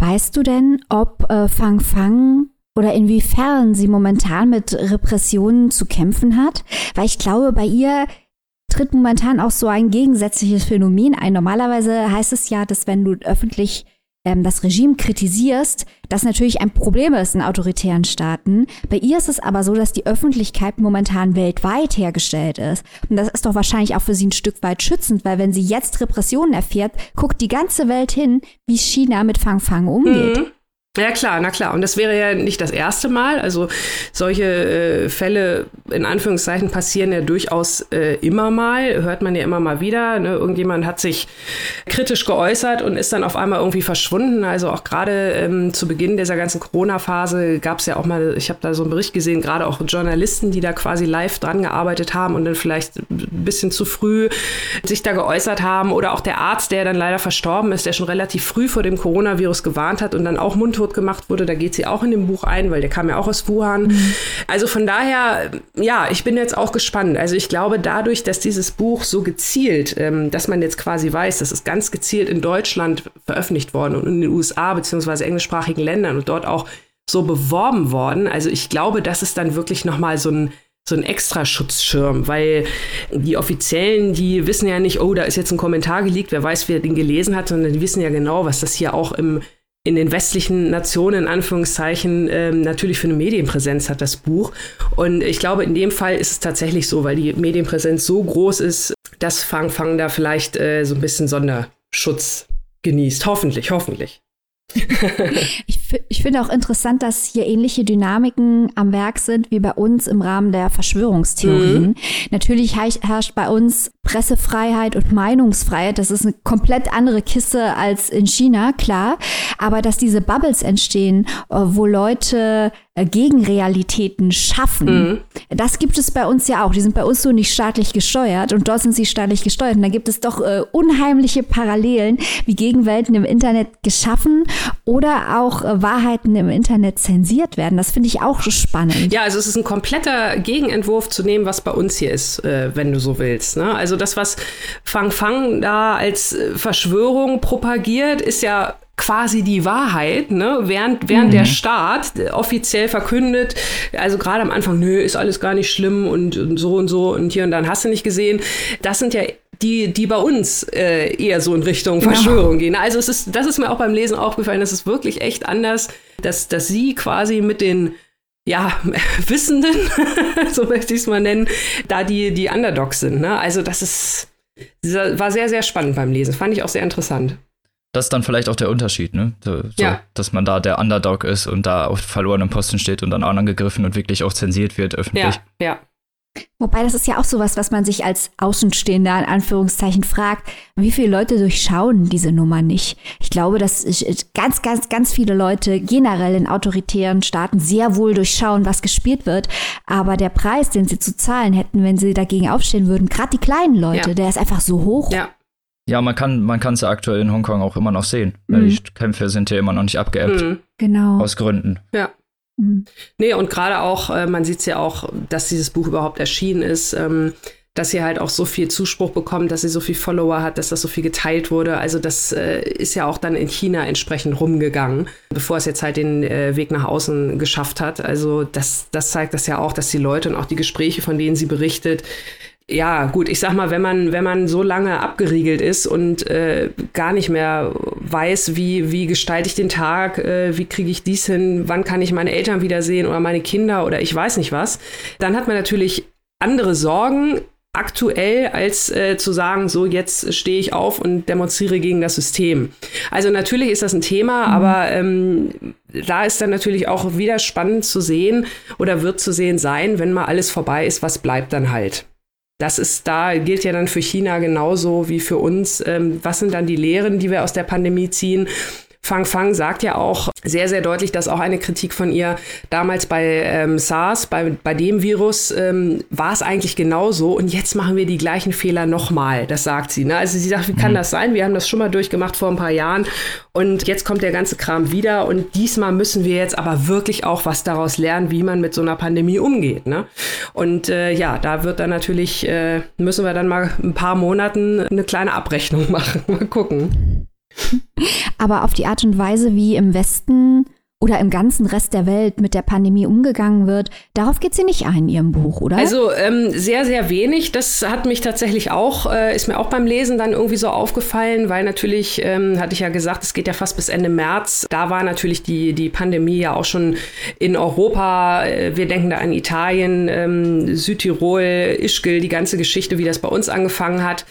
Weißt du denn, ob äh, Fang Fang oder inwiefern sie momentan mit Repressionen zu kämpfen hat? Weil ich glaube, bei ihr tritt momentan auch so ein gegensätzliches Phänomen ein. Normalerweise heißt es ja, dass wenn du öffentlich ähm, das Regime kritisierst, das natürlich ein Problem ist in autoritären Staaten. Bei ihr ist es aber so, dass die Öffentlichkeit momentan weltweit hergestellt ist. Und das ist doch wahrscheinlich auch für sie ein Stück weit schützend, weil wenn sie jetzt Repressionen erfährt, guckt die ganze Welt hin, wie China mit Fang Fang umgeht. Mhm. Ja klar, na klar. Und das wäre ja nicht das erste Mal. Also solche äh, Fälle in Anführungszeichen passieren ja durchaus äh, immer mal, hört man ja immer mal wieder. Ne? Irgendjemand hat sich kritisch geäußert und ist dann auf einmal irgendwie verschwunden. Also auch gerade ähm, zu Beginn dieser ganzen Corona-Phase gab es ja auch mal, ich habe da so einen Bericht gesehen, gerade auch Journalisten, die da quasi live dran gearbeitet haben und dann vielleicht ein bisschen zu früh sich da geäußert haben. Oder auch der Arzt, der dann leider verstorben ist, der schon relativ früh vor dem Coronavirus gewarnt hat und dann auch mundtot gemacht wurde. Da geht sie auch in dem Buch ein, weil der kam ja auch aus Wuhan. Mhm. Also von daher, ja, ich bin jetzt auch gespannt. Also ich glaube, dadurch, dass dieses Buch so gezielt, ähm, dass man jetzt quasi weiß, das ist ganz gezielt in Deutschland veröffentlicht worden und in den USA beziehungsweise englischsprachigen Ländern und dort auch so beworben worden. Also ich glaube, das ist dann wirklich nochmal so ein so ein extra Schutzschirm, weil die Offiziellen, die wissen ja nicht, oh, da ist jetzt ein Kommentar geleakt, wer weiß, wer den gelesen hat, sondern die wissen ja genau, was das hier auch im in den westlichen Nationen, in Anführungszeichen, ähm, natürlich für eine Medienpräsenz hat, das Buch. Und ich glaube, in dem Fall ist es tatsächlich so, weil die Medienpräsenz so groß ist, dass Fang Fang da vielleicht äh, so ein bisschen Sonderschutz genießt. Hoffentlich, hoffentlich. ich, ich finde auch interessant, dass hier ähnliche Dynamiken am Werk sind wie bei uns im Rahmen der Verschwörungstheorien. Mhm. Natürlich herrscht bei uns Pressefreiheit und Meinungsfreiheit. Das ist eine komplett andere Kiste als in China, klar. Aber dass diese Bubbles entstehen, äh, wo Leute äh, Gegenrealitäten schaffen. Mhm. Das gibt es bei uns ja auch. Die sind bei uns so nicht staatlich gesteuert und dort sind sie staatlich gesteuert. Und da gibt es doch äh, unheimliche Parallelen, wie Gegenwelten im Internet geschaffen oder auch äh, Wahrheiten im Internet zensiert werden. Das finde ich auch spannend. Ja, also es ist ein kompletter Gegenentwurf zu dem, was bei uns hier ist, äh, wenn du so willst. Ne? Also das, was Fang Fang da als äh, Verschwörung propagiert, ist ja quasi die Wahrheit, ne? während, während mhm. der Staat offiziell verkündet, also gerade am Anfang, nö, ist alles gar nicht schlimm und, und, so und so und hier und dann hast du nicht gesehen. Das sind ja die, die bei uns äh, eher so in Richtung genau. Verschwörung gehen. Also es ist, das ist mir auch beim Lesen aufgefallen, das ist wirklich echt anders, dass, dass sie quasi mit den ja, Wissenden, so möchte ich es mal nennen, da die, die Underdogs sind. Ne? Also das ist, war sehr, sehr spannend beim Lesen. Fand ich auch sehr interessant das ist dann vielleicht auch der Unterschied, ne? So, ja. dass man da der Underdog ist und da auf verlorenem Posten steht und dann auch angegriffen und wirklich auch zensiert wird öffentlich. Ja, ja. Wobei das ist ja auch sowas, was man sich als Außenstehender in Anführungszeichen fragt, wie viele Leute durchschauen diese Nummer nicht? Ich glaube, dass ganz, ganz, ganz viele Leute generell in autoritären Staaten sehr wohl durchschauen, was gespielt wird. Aber der Preis, den sie zu zahlen hätten, wenn sie dagegen aufstehen würden, gerade die kleinen Leute, ja. der ist einfach so hoch. Ja. Ja, man kann man es ja aktuell in Hongkong auch immer noch sehen. Mhm. Die Kämpfe sind ja immer noch nicht abgeebbt. Mhm. Genau. Aus Gründen. Ja. Mhm. Nee, und gerade auch, äh, man sieht es ja auch, dass dieses Buch überhaupt erschienen ist, ähm, dass sie halt auch so viel Zuspruch bekommt, dass sie so viel Follower hat, dass das so viel geteilt wurde. Also das äh, ist ja auch dann in China entsprechend rumgegangen, bevor es jetzt halt den äh, Weg nach außen geschafft hat. Also das, das zeigt das ja auch, dass die Leute und auch die Gespräche, von denen sie berichtet, ja, gut, ich sag mal, wenn man, wenn man so lange abgeriegelt ist und äh, gar nicht mehr weiß, wie, wie gestalte ich den Tag, äh, wie kriege ich dies hin, wann kann ich meine Eltern wiedersehen oder meine Kinder oder ich weiß nicht was, dann hat man natürlich andere Sorgen aktuell, als äh, zu sagen, so jetzt stehe ich auf und demonstriere gegen das System. Also natürlich ist das ein Thema, mhm. aber ähm, da ist dann natürlich auch wieder spannend zu sehen oder wird zu sehen sein, wenn mal alles vorbei ist, was bleibt dann halt das ist da, gilt ja dann für China genauso wie für uns. Ähm, was sind dann die Lehren, die wir aus der Pandemie ziehen? Fang Fang sagt ja auch sehr, sehr deutlich, dass auch eine Kritik von ihr damals bei ähm, SARS, bei, bei dem Virus, ähm, war es eigentlich genauso und jetzt machen wir die gleichen Fehler nochmal. Das sagt sie. Ne? Also sie sagt, wie kann mhm. das sein? Wir haben das schon mal durchgemacht vor ein paar Jahren und jetzt kommt der ganze Kram wieder und diesmal müssen wir jetzt aber wirklich auch was daraus lernen, wie man mit so einer Pandemie umgeht. Ne? Und äh, ja, da wird dann natürlich, äh, müssen wir dann mal ein paar Monaten eine kleine Abrechnung machen. mal gucken. Aber auf die Art und Weise, wie im Westen oder im ganzen Rest der Welt mit der Pandemie umgegangen wird. Darauf geht sie nicht ein in ihrem Buch, oder? Also ähm, sehr, sehr wenig. Das hat mich tatsächlich auch, äh, ist mir auch beim Lesen dann irgendwie so aufgefallen, weil natürlich, ähm, hatte ich ja gesagt, es geht ja fast bis Ende März. Da war natürlich die, die Pandemie ja auch schon in Europa. Äh, wir denken da an Italien, ähm, Südtirol, Ischgl, die ganze Geschichte, wie das bei uns angefangen hat.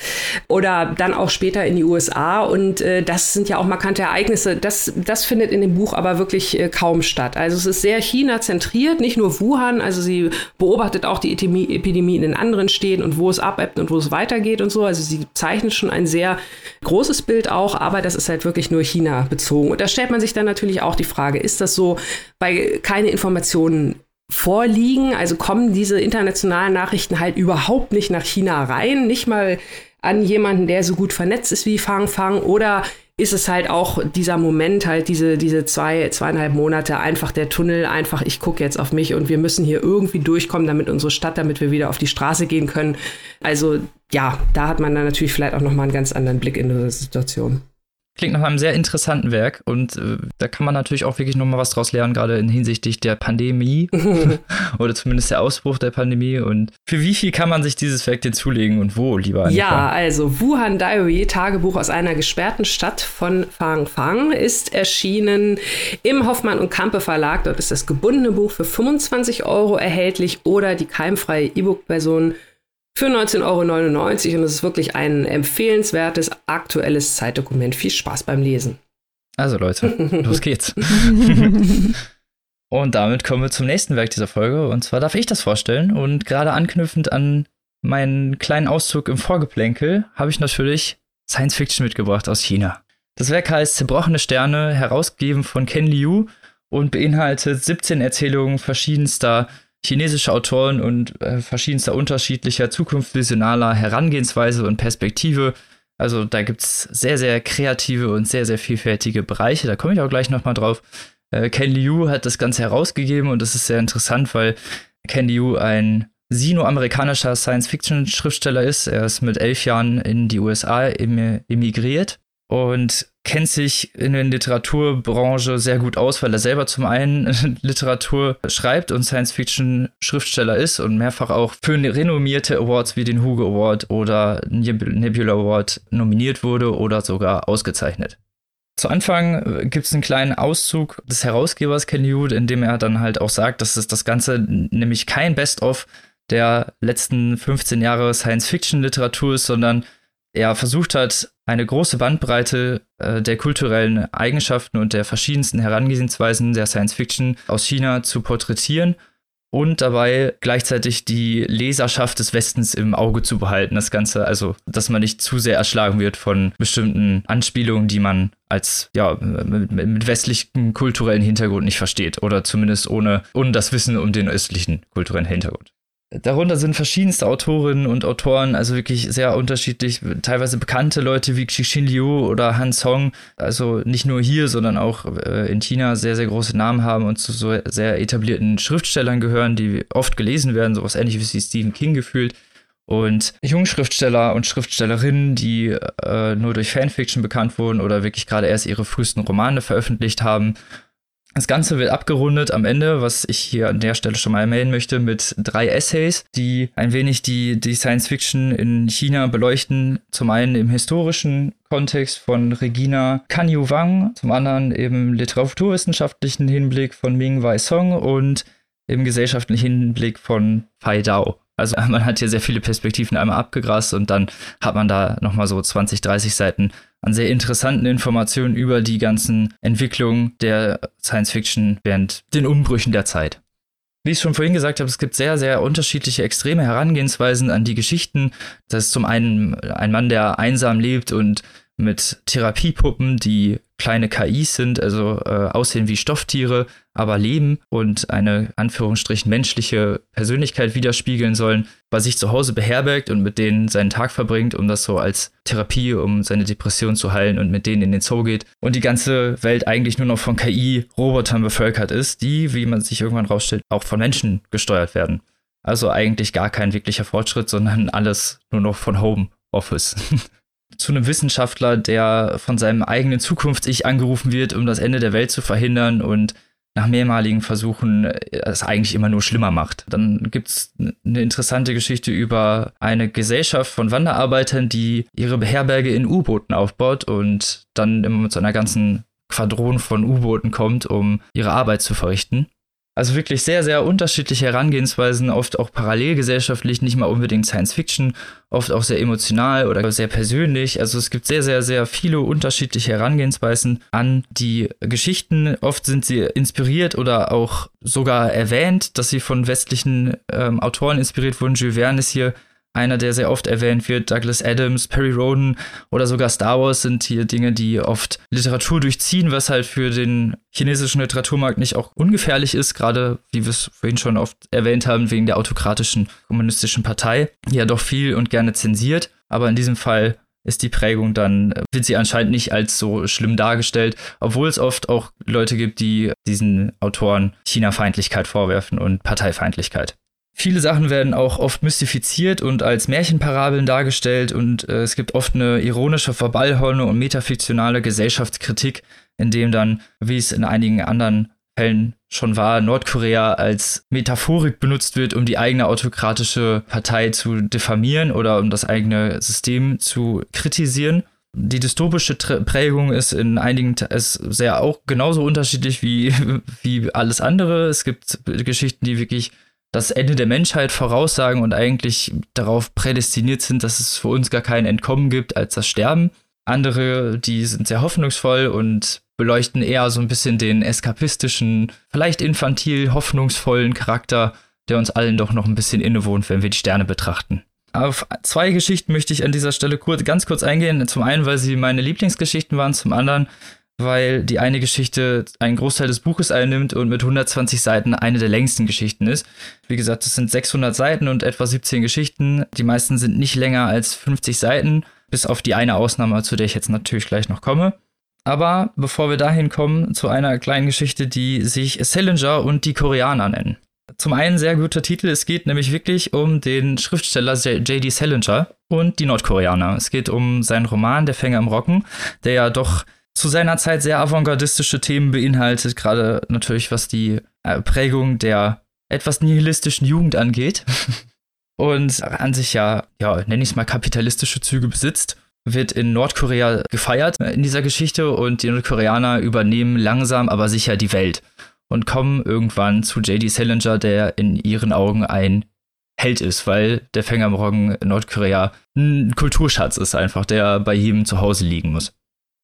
Oder dann auch später in die USA. Und äh, das sind ja auch markante Ereignisse. Das, das findet in dem Buch aber wirklich äh, kaum statt. Also es ist sehr China-zentriert, nicht nur Wuhan, also sie beobachtet auch die Epidemie in anderen Städten und wo es abebbt und wo es weitergeht und so. Also sie zeichnet schon ein sehr großes Bild auch, aber das ist halt wirklich nur China bezogen. Und da stellt man sich dann natürlich auch die Frage, ist das so, weil keine Informationen vorliegen, also kommen diese internationalen Nachrichten halt überhaupt nicht nach China rein, nicht mal an jemanden, der so gut vernetzt ist wie Fang Fang oder ist es halt auch dieser Moment, halt diese, diese zwei, zweieinhalb Monate, einfach der Tunnel, einfach ich gucke jetzt auf mich und wir müssen hier irgendwie durchkommen, damit unsere Stadt, damit wir wieder auf die Straße gehen können. Also ja, da hat man dann natürlich vielleicht auch nochmal einen ganz anderen Blick in die Situation. Klingt nach einem sehr interessanten Werk und äh, da kann man natürlich auch wirklich nochmal was draus lernen, gerade in hinsichtlich der Pandemie oder zumindest der Ausbruch der Pandemie. Und für wie viel kann man sich dieses Werk denn zulegen und wo, lieber Annika? Ja, also Wuhan Diary, Tagebuch aus einer gesperrten Stadt von Fang Fang, ist erschienen im Hoffmann und Kampe Verlag. Dort ist das gebundene Buch für 25 Euro erhältlich oder die keimfreie E-Book-Version für 19,99 Euro und es ist wirklich ein empfehlenswertes aktuelles Zeitdokument. Viel Spaß beim Lesen. Also Leute, los geht's. und damit kommen wir zum nächsten Werk dieser Folge und zwar darf ich das vorstellen und gerade anknüpfend an meinen kleinen Auszug im Vorgeplänkel habe ich natürlich Science Fiction mitgebracht aus China. Das Werk heißt Zerbrochene Sterne, herausgegeben von Ken Liu und beinhaltet 17 Erzählungen verschiedenster chinesische Autoren und äh, verschiedenster unterschiedlicher zukunftsvisionaler Herangehensweise und Perspektive. Also da gibt es sehr, sehr kreative und sehr, sehr vielfältige Bereiche. Da komme ich auch gleich nochmal drauf. Äh, Ken Liu hat das Ganze herausgegeben und das ist sehr interessant, weil Ken Liu ein sino-amerikanischer Science-Fiction-Schriftsteller ist. Er ist mit elf Jahren in die USA emigriert und kennt sich in der Literaturbranche sehr gut aus, weil er selber zum einen Literatur schreibt und Science-Fiction-Schriftsteller ist und mehrfach auch für renommierte Awards wie den Hugo Award oder Nebula Award nominiert wurde oder sogar ausgezeichnet. Zu Anfang gibt es einen kleinen Auszug des Herausgebers Ken Hughes, in dem er dann halt auch sagt, dass es das Ganze nämlich kein Best-of der letzten 15 Jahre Science-Fiction-Literatur ist, sondern er versucht hat, eine große Bandbreite äh, der kulturellen Eigenschaften und der verschiedensten Herangehensweisen der Science Fiction aus China zu porträtieren und dabei gleichzeitig die Leserschaft des Westens im Auge zu behalten. Das Ganze, also, dass man nicht zu sehr erschlagen wird von bestimmten Anspielungen, die man als, ja, mit, mit westlichem kulturellen Hintergrund nicht versteht oder zumindest ohne, ohne das Wissen um den östlichen kulturellen Hintergrund. Darunter sind verschiedenste Autorinnen und Autoren, also wirklich sehr unterschiedlich, teilweise bekannte Leute wie Xixin Liu oder Han Song, also nicht nur hier, sondern auch äh, in China sehr, sehr große Namen haben und zu so sehr etablierten Schriftstellern gehören, die oft gelesen werden, sowas ähnliches wie Stephen King gefühlt. Und Jungschriftsteller und Schriftstellerinnen, die äh, nur durch Fanfiction bekannt wurden oder wirklich gerade erst ihre frühesten Romane veröffentlicht haben das Ganze wird abgerundet am Ende, was ich hier an der Stelle schon mal erwähnen möchte, mit drei Essays, die ein wenig die, die Science Fiction in China beleuchten. Zum einen im historischen Kontext von Regina Kanyu Wang, zum anderen im literaturwissenschaftlichen Hinblick von Ming Wei Song und im gesellschaftlichen Hinblick von Fai Dao. Also man hat hier sehr viele Perspektiven einmal abgegrast und dann hat man da nochmal so 20, 30 Seiten an sehr interessanten Informationen über die ganzen Entwicklungen der Science Fiction während den Umbrüchen der Zeit. Wie ich schon vorhin gesagt habe, es gibt sehr, sehr unterschiedliche extreme Herangehensweisen an die Geschichten. Das ist zum einen ein Mann, der einsam lebt und mit Therapiepuppen, die kleine KIs sind, also äh, aussehen wie Stofftiere, aber leben und eine Anführungsstrichen menschliche Persönlichkeit widerspiegeln sollen, bei sich zu Hause beherbergt und mit denen seinen Tag verbringt, um das so als Therapie, um seine Depression zu heilen und mit denen in den Zoo geht und die ganze Welt eigentlich nur noch von KI-Robotern bevölkert ist, die, wie man sich irgendwann rausstellt, auch von Menschen gesteuert werden. Also eigentlich gar kein wirklicher Fortschritt, sondern alles nur noch von Home Office. zu einem Wissenschaftler, der von seinem eigenen Zukunfts-Ich angerufen wird, um das Ende der Welt zu verhindern und nach mehrmaligen Versuchen äh, es eigentlich immer nur schlimmer macht. Dann gibt es eine interessante Geschichte über eine Gesellschaft von Wanderarbeitern, die ihre Beherberge in U-Booten aufbaut und dann immer mit so einer ganzen Quadron von U-Booten kommt, um ihre Arbeit zu verrichten. Also wirklich sehr, sehr unterschiedliche Herangehensweisen, oft auch parallelgesellschaftlich, nicht mal unbedingt Science Fiction, oft auch sehr emotional oder sehr persönlich. Also es gibt sehr, sehr, sehr viele unterschiedliche Herangehensweisen an die Geschichten. Oft sind sie inspiriert oder auch sogar erwähnt, dass sie von westlichen ähm, Autoren inspiriert wurden. Jules Verne ist hier einer, der sehr oft erwähnt wird, Douglas Adams, Perry Roden oder sogar Star Wars sind hier Dinge, die oft Literatur durchziehen, was halt für den chinesischen Literaturmarkt nicht auch ungefährlich ist, gerade wie wir es vorhin schon oft erwähnt haben, wegen der autokratischen kommunistischen Partei, die ja doch viel und gerne zensiert. Aber in diesem Fall ist die Prägung dann, wird sie anscheinend nicht als so schlimm dargestellt, obwohl es oft auch Leute gibt, die diesen Autoren China-Feindlichkeit vorwerfen und Parteifeindlichkeit. Viele Sachen werden auch oft mystifiziert und als Märchenparabeln dargestellt und äh, es gibt oft eine ironische Verballhorne und metafiktionale Gesellschaftskritik, in dem dann, wie es in einigen anderen Fällen schon war, Nordkorea als Metaphorik benutzt wird, um die eigene autokratische Partei zu diffamieren oder um das eigene System zu kritisieren. Die dystopische Prägung ist in einigen ist sehr auch genauso unterschiedlich wie, wie alles andere. Es gibt Geschichten, die wirklich das Ende der Menschheit voraussagen und eigentlich darauf prädestiniert sind, dass es für uns gar kein Entkommen gibt als das Sterben. Andere, die sind sehr hoffnungsvoll und beleuchten eher so ein bisschen den eskapistischen, vielleicht infantil hoffnungsvollen Charakter, der uns allen doch noch ein bisschen innewohnt, wenn wir die Sterne betrachten. Auf zwei Geschichten möchte ich an dieser Stelle kurz, ganz kurz eingehen. Zum einen, weil sie meine Lieblingsgeschichten waren, zum anderen, weil die eine Geschichte einen Großteil des Buches einnimmt und mit 120 Seiten eine der längsten Geschichten ist. Wie gesagt, es sind 600 Seiten und etwa 17 Geschichten. Die meisten sind nicht länger als 50 Seiten, bis auf die eine Ausnahme, zu der ich jetzt natürlich gleich noch komme. Aber bevor wir dahin kommen, zu einer kleinen Geschichte, die sich Salinger und die Koreaner nennen. Zum einen sehr guter Titel, es geht nämlich wirklich um den Schriftsteller J.D. Salinger und die Nordkoreaner. Es geht um seinen Roman Der Fänger im Rocken, der ja doch zu seiner Zeit sehr avantgardistische Themen beinhaltet, gerade natürlich was die äh, Prägung der etwas nihilistischen Jugend angeht. Und an sich ja, ja, nenne ich es mal kapitalistische Züge besitzt, wird in Nordkorea gefeiert in dieser Geschichte und die Nordkoreaner übernehmen langsam aber sicher die Welt und kommen irgendwann zu J.D. Salinger, der in ihren Augen ein Held ist, weil der Fänger im Roggen in Nordkorea ein Kulturschatz ist einfach, der bei jedem zu Hause liegen muss.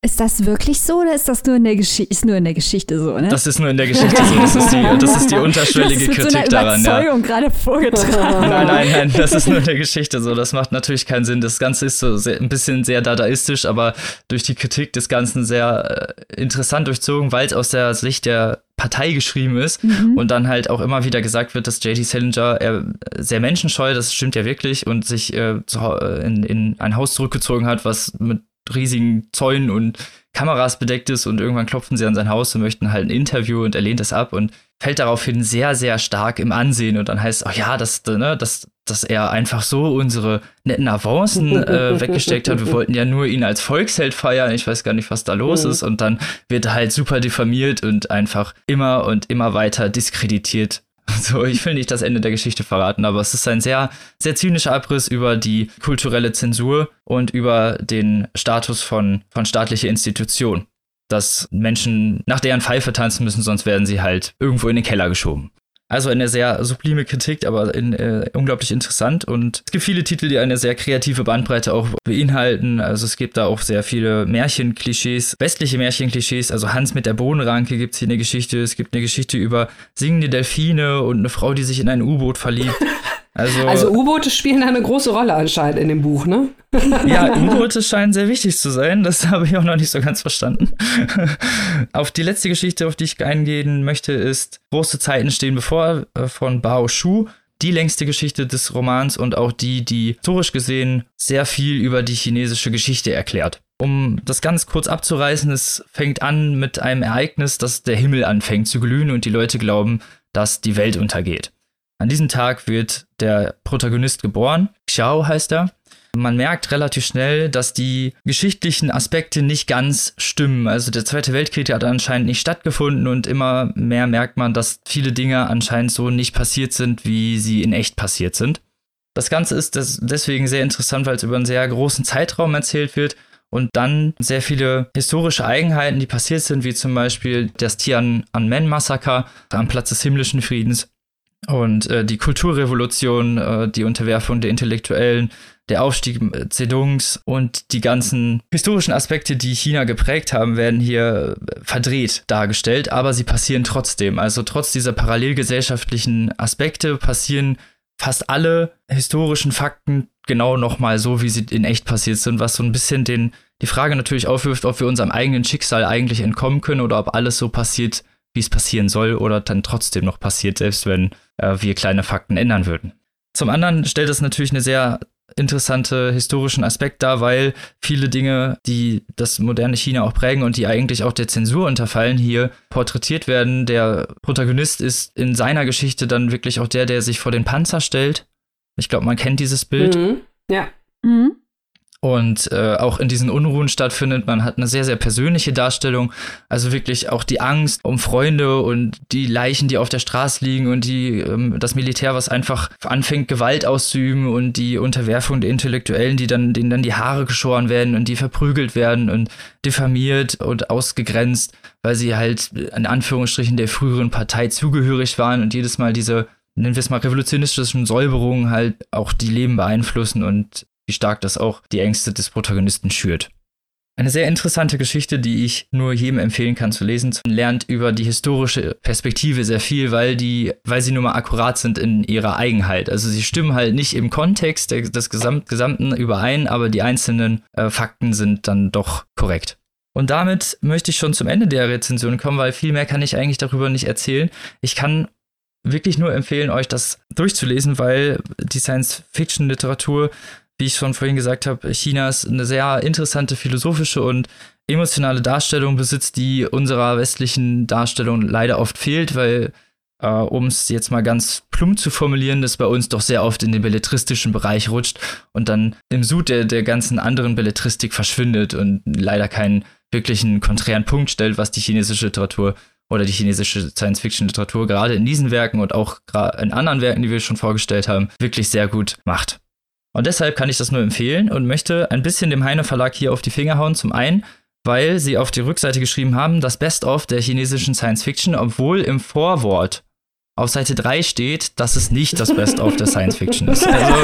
Ist das wirklich so oder ist das nur in der Geschichte? Ist nur in der Geschichte so, ne? Das ist nur in der Geschichte so. Das ist die, das ist die unterschwellige das ist mit Kritik so einer daran. Ja. gerade vorgetragen. nein, nein, nein, das ist nur in der Geschichte so. Das macht natürlich keinen Sinn. Das Ganze ist so sehr, ein bisschen sehr dadaistisch, aber durch die Kritik des Ganzen sehr äh, interessant durchzogen, weil es aus der Sicht der Partei geschrieben ist mhm. und dann halt auch immer wieder gesagt wird, dass J.D. Salinger er sehr menschenscheu, das stimmt ja wirklich, und sich äh, äh, in, in ein Haus zurückgezogen hat, was mit riesigen Zäunen und Kameras bedeckt ist und irgendwann klopfen sie an sein Haus und möchten halt ein Interview und er lehnt es ab und fällt daraufhin sehr, sehr stark im Ansehen und dann heißt es, oh ja, dass, ne, dass, dass er einfach so unsere netten Avancen äh, weggesteckt hat. Wir wollten ja nur ihn als Volksheld feiern. Ich weiß gar nicht, was da los mhm. ist. Und dann wird er halt super diffamiert und einfach immer und immer weiter diskreditiert so, ich will nicht das Ende der Geschichte verraten, aber es ist ein sehr, sehr zynischer Abriss über die kulturelle Zensur und über den Status von, von staatlicher Institution. Dass Menschen nach deren Pfeife tanzen müssen, sonst werden sie halt irgendwo in den Keller geschoben. Also eine sehr sublime Kritik, aber in, äh, unglaublich interessant. Und es gibt viele Titel, die eine sehr kreative Bandbreite auch beinhalten. Also es gibt da auch sehr viele Märchenklischees, westliche Märchenklischees. Also Hans mit der Bohnenranke gibt es hier eine Geschichte. Es gibt eine Geschichte über singende Delfine und eine Frau, die sich in ein U-Boot verliebt. Also, also U-Boote spielen eine große Rolle anscheinend in dem Buch, ne? ja, U-Boote scheinen sehr wichtig zu sein. Das habe ich auch noch nicht so ganz verstanden. auf die letzte Geschichte, auf die ich eingehen möchte, ist Große Zeiten stehen bevor äh, von Bao Shu. Die längste Geschichte des Romans und auch die, die historisch gesehen sehr viel über die chinesische Geschichte erklärt. Um das ganz kurz abzureißen, es fängt an mit einem Ereignis, dass der Himmel anfängt zu glühen und die Leute glauben, dass die Welt untergeht. An diesem Tag wird der Protagonist geboren. Xiao heißt er. Man merkt relativ schnell, dass die geschichtlichen Aspekte nicht ganz stimmen. Also der Zweite Weltkrieg hat anscheinend nicht stattgefunden und immer mehr merkt man, dass viele Dinge anscheinend so nicht passiert sind, wie sie in echt passiert sind. Das Ganze ist deswegen sehr interessant, weil es über einen sehr großen Zeitraum erzählt wird und dann sehr viele historische Eigenheiten, die passiert sind, wie zum Beispiel das Tiananmen-Massaker am Platz des himmlischen Friedens und äh, die Kulturrevolution, äh, die Unterwerfung der Intellektuellen, der Aufstieg Zedongs und die ganzen historischen Aspekte, die China geprägt haben, werden hier verdreht dargestellt, aber sie passieren trotzdem. Also trotz dieser parallelgesellschaftlichen Aspekte passieren fast alle historischen Fakten genau nochmal so, wie sie in echt passiert sind, was so ein bisschen den, die Frage natürlich aufwirft, ob wir unserem eigenen Schicksal eigentlich entkommen können oder ob alles so passiert, wie es passieren soll oder dann trotzdem noch passiert, selbst wenn äh, wir kleine Fakten ändern würden. Zum anderen stellt es natürlich eine sehr interessante historischen Aspekt dar, weil viele Dinge, die das moderne China auch prägen und die eigentlich auch der Zensur unterfallen, hier porträtiert werden. Der Protagonist ist in seiner Geschichte dann wirklich auch der, der sich vor den Panzer stellt. Ich glaube, man kennt dieses Bild. Mhm. Ja. Mhm und äh, auch in diesen Unruhen stattfindet. Man hat eine sehr, sehr persönliche Darstellung. Also wirklich auch die Angst um Freunde und die Leichen, die auf der Straße liegen und die, ähm, das Militär, was einfach anfängt, Gewalt auszuüben und die Unterwerfung der Intellektuellen, die dann, denen dann die Haare geschoren werden und die verprügelt werden und diffamiert und ausgegrenzt, weil sie halt in Anführungsstrichen der früheren Partei zugehörig waren und jedes Mal diese nennen wir es mal revolutionistischen Säuberungen halt auch die Leben beeinflussen und wie stark das auch die Ängste des Protagonisten schürt. Eine sehr interessante Geschichte, die ich nur jedem empfehlen kann zu lesen. Man lernt über die historische Perspektive sehr viel, weil die, weil sie nun mal akkurat sind in ihrer Eigenheit. Also sie stimmen halt nicht im Kontext des Gesamt, Gesamten überein, aber die einzelnen äh, Fakten sind dann doch korrekt. Und damit möchte ich schon zum Ende der Rezension kommen, weil viel mehr kann ich eigentlich darüber nicht erzählen. Ich kann wirklich nur empfehlen, euch das durchzulesen, weil die Science-Fiction-Literatur wie ich schon vorhin gesagt habe, Chinas eine sehr interessante philosophische und emotionale Darstellung besitzt, die unserer westlichen Darstellung leider oft fehlt, weil, äh, um es jetzt mal ganz plump zu formulieren, das bei uns doch sehr oft in den belletristischen Bereich rutscht und dann im Sud der, der ganzen anderen Belletristik verschwindet und leider keinen wirklichen konträren Punkt stellt, was die chinesische Literatur oder die chinesische Science-Fiction-Literatur gerade in diesen Werken und auch in anderen Werken, die wir schon vorgestellt haben, wirklich sehr gut macht. Und deshalb kann ich das nur empfehlen und möchte ein bisschen dem Heine Verlag hier auf die Finger hauen. Zum einen, weil sie auf die Rückseite geschrieben haben, das Best-of der chinesischen Science Fiction, obwohl im Vorwort auf Seite 3 steht, dass es nicht das Best-of der Science Fiction ist. Also,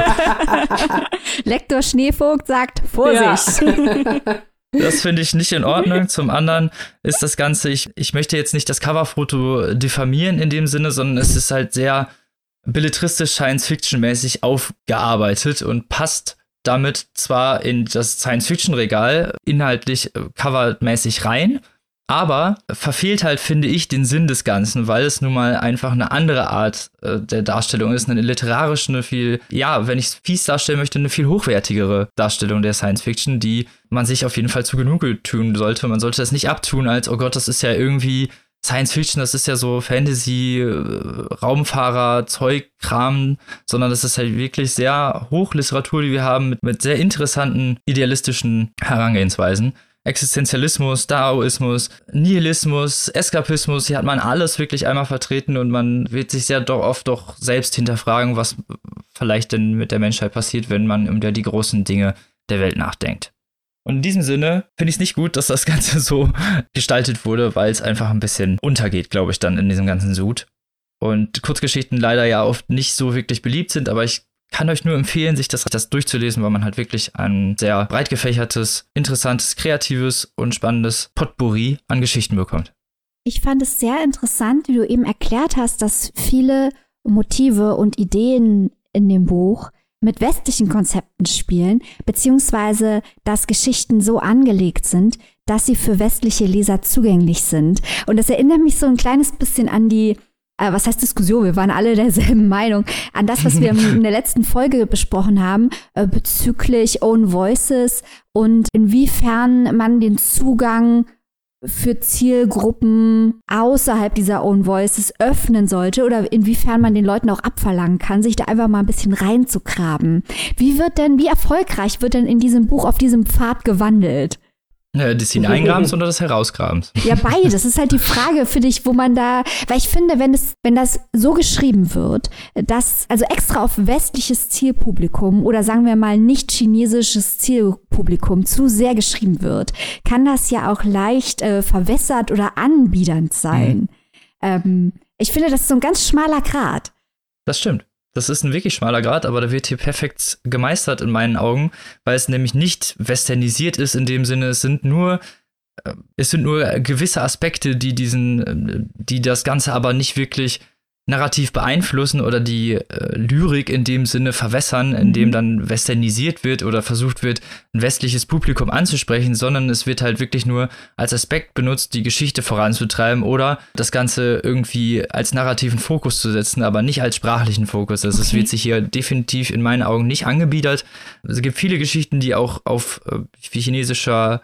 Lektor Schneevogt sagt Vorsicht. Ja. Das finde ich nicht in Ordnung. Zum anderen ist das Ganze, ich, ich möchte jetzt nicht das Coverfoto diffamieren in dem Sinne, sondern es ist halt sehr belletristisch Science-Fiction-mäßig aufgearbeitet und passt damit zwar in das Science-Fiction-Regal inhaltlich äh, covermäßig rein, aber verfehlt halt, finde ich, den Sinn des Ganzen, weil es nun mal einfach eine andere Art äh, der Darstellung ist, eine literarische, eine viel, ja, wenn ich es fies darstellen möchte, eine viel hochwertigere Darstellung der Science Fiction, die man sich auf jeden Fall zu Genüge tun sollte. Man sollte das nicht abtun als, oh Gott, das ist ja irgendwie Science Fiction, das ist ja so Fantasy, äh, Raumfahrer, Zeugkram, sondern das ist halt wirklich sehr Hochliteratur, die wir haben, mit, mit sehr interessanten idealistischen Herangehensweisen. Existenzialismus, Daoismus, Nihilismus, Eskapismus, hier hat man alles wirklich einmal vertreten und man wird sich sehr doch oft doch selbst hinterfragen, was vielleicht denn mit der Menschheit passiert, wenn man über die großen Dinge der Welt nachdenkt. Und in diesem Sinne finde ich es nicht gut, dass das Ganze so gestaltet wurde, weil es einfach ein bisschen untergeht, glaube ich, dann in diesem ganzen Sud. Und Kurzgeschichten leider ja oft nicht so wirklich beliebt sind, aber ich kann euch nur empfehlen, sich das, das durchzulesen, weil man halt wirklich ein sehr breit gefächertes, interessantes, kreatives und spannendes Potpourri an Geschichten bekommt. Ich fand es sehr interessant, wie du eben erklärt hast, dass viele Motive und Ideen in dem Buch mit westlichen Konzepten spielen, beziehungsweise dass Geschichten so angelegt sind, dass sie für westliche Leser zugänglich sind. Und das erinnert mich so ein kleines bisschen an die äh, was heißt Diskussion? Wir waren alle derselben Meinung an das, was wir in der letzten Folge besprochen haben äh, bezüglich Own Voices und inwiefern man den Zugang für Zielgruppen außerhalb dieser Own Voices öffnen sollte oder inwiefern man den Leuten auch abverlangen kann, sich da einfach mal ein bisschen reinzugraben. Wie wird denn, wie erfolgreich wird denn in diesem Buch auf diesem Pfad gewandelt? Ja, des Hineingrabens oder des Herausgrabens? Ja, beides. Das ist halt die Frage für dich, wo man da, weil ich finde, wenn es, wenn das so geschrieben wird, dass, also extra auf westliches Zielpublikum oder sagen wir mal nicht chinesisches Zielpublikum zu sehr geschrieben wird, kann das ja auch leicht äh, verwässert oder anbiedernd sein. Mhm. Ähm, ich finde, das ist so ein ganz schmaler Grad. Das stimmt. Das ist ein wirklich schmaler Grad, aber der wird hier perfekt gemeistert in meinen Augen, weil es nämlich nicht westernisiert ist in dem Sinne, es sind nur äh, es sind nur gewisse Aspekte, die diesen äh, die das ganze aber nicht wirklich narrativ beeinflussen oder die äh, Lyrik in dem Sinne verwässern, indem mhm. dann westernisiert wird oder versucht wird, ein westliches Publikum anzusprechen, sondern es wird halt wirklich nur als Aspekt benutzt, die Geschichte voranzutreiben oder das Ganze irgendwie als narrativen Fokus zu setzen, aber nicht als sprachlichen Fokus. Also okay. es wird sich hier definitiv in meinen Augen nicht angebiedert. Es gibt viele Geschichten, die auch auf äh, chinesischer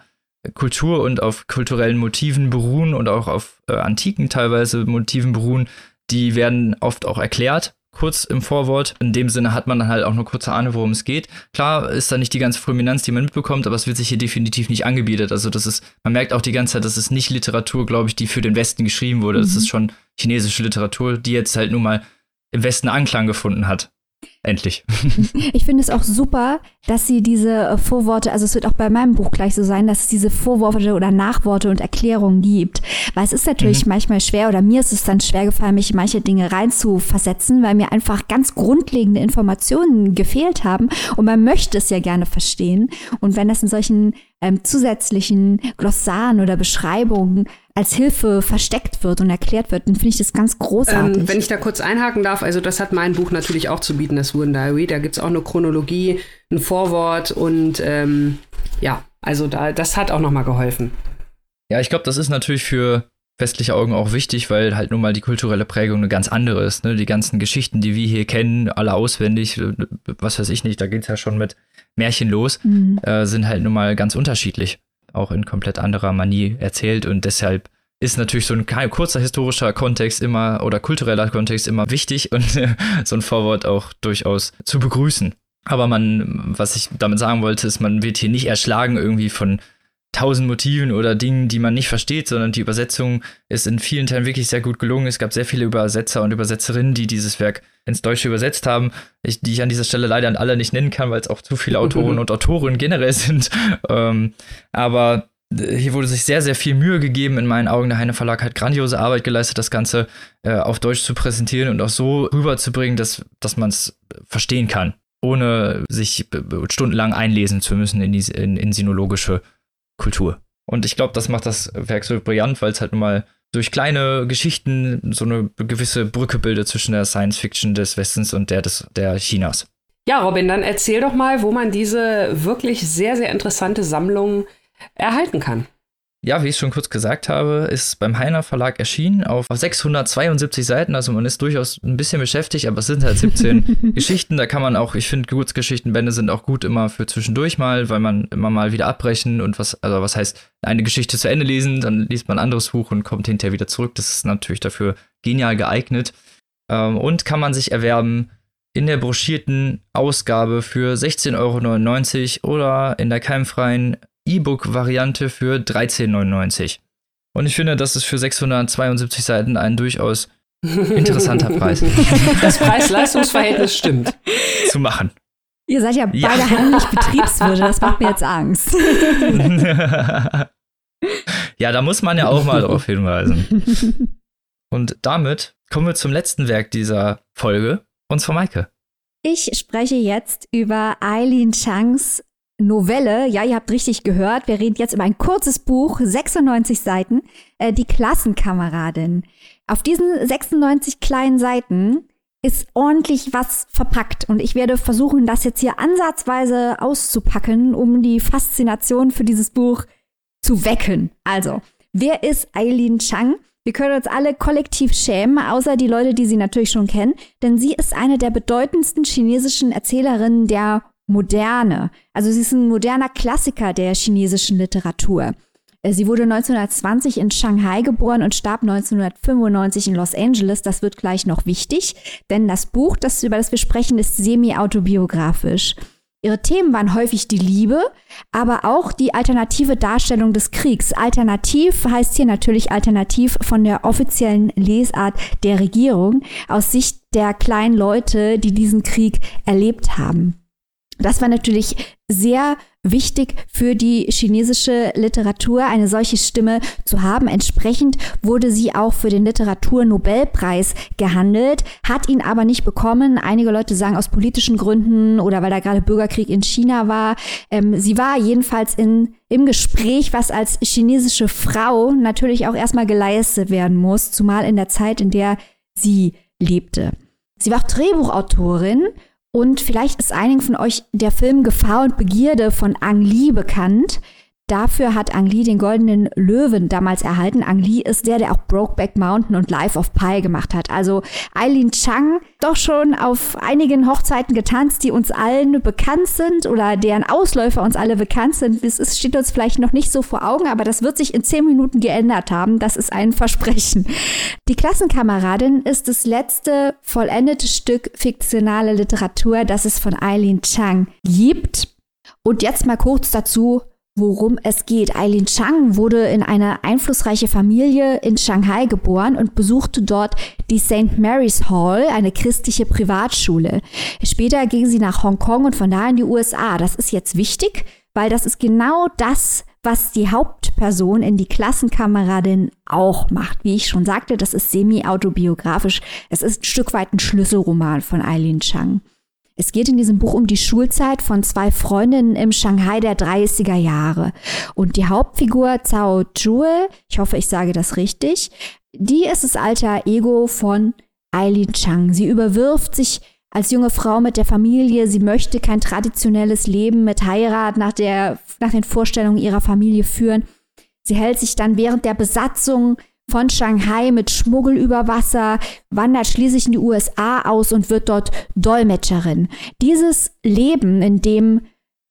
Kultur und auf kulturellen Motiven beruhen und auch auf äh, antiken teilweise Motiven beruhen, die werden oft auch erklärt, kurz im Vorwort. In dem Sinne hat man dann halt auch eine kurze Ahnung, worum es geht. Klar ist da nicht die ganze Prominenz, die man mitbekommt, aber es wird sich hier definitiv nicht angebietet. Also das ist, man merkt auch die ganze Zeit, das ist nicht Literatur, glaube ich, die für den Westen geschrieben wurde. Mhm. Das ist schon chinesische Literatur, die jetzt halt nun mal im Westen Anklang gefunden hat. Endlich. Ich finde es auch super, dass sie diese äh, Vorworte, also es wird auch bei meinem Buch gleich so sein, dass es diese Vorworte oder Nachworte und Erklärungen gibt. Weil es ist natürlich mhm. manchmal schwer oder mir ist es dann schwer gefallen, mich in manche Dinge reinzuversetzen, weil mir einfach ganz grundlegende Informationen gefehlt haben und man möchte es ja gerne verstehen. Und wenn das in solchen ähm, zusätzlichen Glossaren oder Beschreibungen als Hilfe versteckt wird und erklärt wird, dann finde ich das ganz großartig. Ähm, wenn ich da kurz einhaken darf, also das hat mein Buch natürlich auch zu bieten, das Wooden Diary. Da gibt es auch eine Chronologie, ein Vorwort und ähm, ja, also da, das hat auch nochmal geholfen. Ja, ich glaube, das ist natürlich für westliche Augen auch wichtig, weil halt nun mal die kulturelle Prägung eine ganz andere ist. Ne? Die ganzen Geschichten, die wir hier kennen, alle auswendig, was weiß ich nicht, da geht es ja schon mit Märchen los, mhm. äh, sind halt nun mal ganz unterschiedlich auch in komplett anderer Manie erzählt und deshalb ist natürlich so ein kurzer historischer Kontext immer oder kultureller Kontext immer wichtig und so ein Vorwort auch durchaus zu begrüßen. Aber man, was ich damit sagen wollte, ist, man wird hier nicht erschlagen irgendwie von tausend Motiven oder Dingen, die man nicht versteht, sondern die Übersetzung ist in vielen Teilen wirklich sehr gut gelungen. Es gab sehr viele Übersetzer und Übersetzerinnen, die dieses Werk ins Deutsche übersetzt haben, ich, die ich an dieser Stelle leider an alle nicht nennen kann, weil es auch zu viele Autoren und Autorinnen generell sind. Ähm, aber hier wurde sich sehr, sehr viel Mühe gegeben. In meinen Augen, der Heine Verlag hat grandiose Arbeit geleistet, das Ganze äh, auf Deutsch zu präsentieren und auch so rüberzubringen, dass, dass man es verstehen kann, ohne sich stundenlang einlesen zu müssen in, die, in, in sinologische Kultur. Und ich glaube, das macht das Werk so brillant, weil es halt nun mal durch kleine Geschichten so eine gewisse Brücke bildet zwischen der Science Fiction des Westens und der des der Chinas. Ja, Robin, dann erzähl doch mal, wo man diese wirklich sehr, sehr interessante Sammlung erhalten kann. Ja, wie ich schon kurz gesagt habe, ist beim Heiner Verlag erschienen auf 672 Seiten. Also man ist durchaus ein bisschen beschäftigt, aber es sind halt 17 Geschichten. Da kann man auch, ich finde, Kurzgeschichtenbände sind auch gut immer für zwischendurch mal, weil man immer mal wieder abbrechen und was, also was heißt, eine Geschichte zu Ende lesen, dann liest man ein anderes Buch und kommt hinterher wieder zurück. Das ist natürlich dafür genial geeignet. Ähm, und kann man sich erwerben in der broschierten Ausgabe für 16,99 Euro oder in der keimfreien E-Book-Variante für 13,99. Und ich finde, das ist für 672 Seiten ein durchaus interessanter Preis. Das Preis-Leistungs-Verhältnis stimmt. Zu machen. Ihr seid ja beide ja. heimlich Betriebswirte, das macht mir jetzt Angst. ja, da muss man ja auch mal darauf hinweisen. Und damit kommen wir zum letzten Werk dieser Folge, und zwar Maike. Ich spreche jetzt über Eileen Changs Novelle, ja, ihr habt richtig gehört, wir reden jetzt über ein kurzes Buch, 96 Seiten, äh, Die Klassenkameradin. Auf diesen 96 kleinen Seiten ist ordentlich was verpackt und ich werde versuchen, das jetzt hier ansatzweise auszupacken, um die Faszination für dieses Buch zu wecken. Also, wer ist Eileen Chang? Wir können uns alle kollektiv schämen, außer die Leute, die sie natürlich schon kennen, denn sie ist eine der bedeutendsten chinesischen Erzählerinnen der Moderne. Also sie ist ein moderner Klassiker der chinesischen Literatur. Äh, sie wurde 1920 in Shanghai geboren und starb 1995 in Los Angeles. Das wird gleich noch wichtig, denn das Buch, das, über das wir sprechen, ist semi-autobiografisch. Ihre Themen waren häufig die Liebe, aber auch die alternative Darstellung des Kriegs. Alternativ heißt hier natürlich alternativ von der offiziellen Lesart der Regierung aus Sicht der kleinen Leute, die diesen Krieg erlebt haben. Das war natürlich sehr wichtig für die chinesische Literatur, eine solche Stimme zu haben. Entsprechend wurde sie auch für den Literaturnobelpreis gehandelt, hat ihn aber nicht bekommen. Einige Leute sagen aus politischen Gründen oder weil da gerade Bürgerkrieg in China war. Ähm, sie war jedenfalls in, im Gespräch, was als chinesische Frau natürlich auch erstmal geleistet werden muss, zumal in der Zeit, in der sie lebte. Sie war auch Drehbuchautorin und vielleicht ist einigen von euch der Film Gefahr und Begierde von Ang Lee bekannt. Dafür hat Ang Lee den Goldenen Löwen damals erhalten. Ang Lee ist der, der auch Brokeback Mountain und Life of Pi gemacht hat. Also Eileen Chang, doch schon auf einigen Hochzeiten getanzt, die uns allen bekannt sind oder deren Ausläufer uns alle bekannt sind. Es steht uns vielleicht noch nicht so vor Augen, aber das wird sich in zehn Minuten geändert haben. Das ist ein Versprechen. Die Klassenkameradin ist das letzte vollendete Stück fiktionale Literatur, das es von Eileen Chang gibt. Und jetzt mal kurz dazu, worum es geht. Eileen Chang wurde in eine einflussreiche Familie in Shanghai geboren und besuchte dort die St. Mary's Hall, eine christliche Privatschule. Später ging sie nach Hongkong und von da in die USA. Das ist jetzt wichtig, weil das ist genau das, was die Hauptperson in die Klassenkameradin auch macht. Wie ich schon sagte, das ist semi-autobiografisch. Es ist ein Stück weit ein Schlüsselroman von Eileen Chang. Es geht in diesem Buch um die Schulzeit von zwei Freundinnen im Shanghai der 30er Jahre. Und die Hauptfigur Zhao Zhue, ich hoffe, ich sage das richtig, die ist das alter Ego von Eileen Chang. Sie überwirft sich als junge Frau mit der Familie. Sie möchte kein traditionelles Leben mit Heirat nach, der, nach den Vorstellungen ihrer Familie führen. Sie hält sich dann während der Besatzung von Shanghai mit Schmuggel über Wasser, wandert schließlich in die USA aus und wird dort Dolmetscherin. Dieses Leben, in dem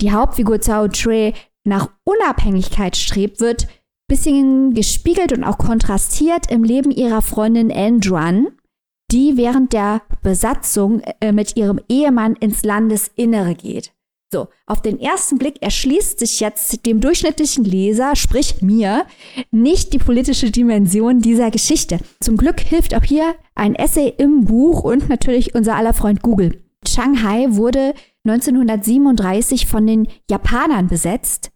die Hauptfigur Zhao Tre nach Unabhängigkeit strebt, wird bisschen gespiegelt und auch kontrastiert im Leben ihrer Freundin Andran, die während der Besatzung äh, mit ihrem Ehemann ins Landesinnere geht. So, auf den ersten Blick erschließt sich jetzt dem durchschnittlichen Leser, sprich mir, nicht die politische Dimension dieser Geschichte. Zum Glück hilft auch hier ein Essay im Buch und natürlich unser aller Freund Google. Shanghai wurde 1937 von den Japanern besetzt.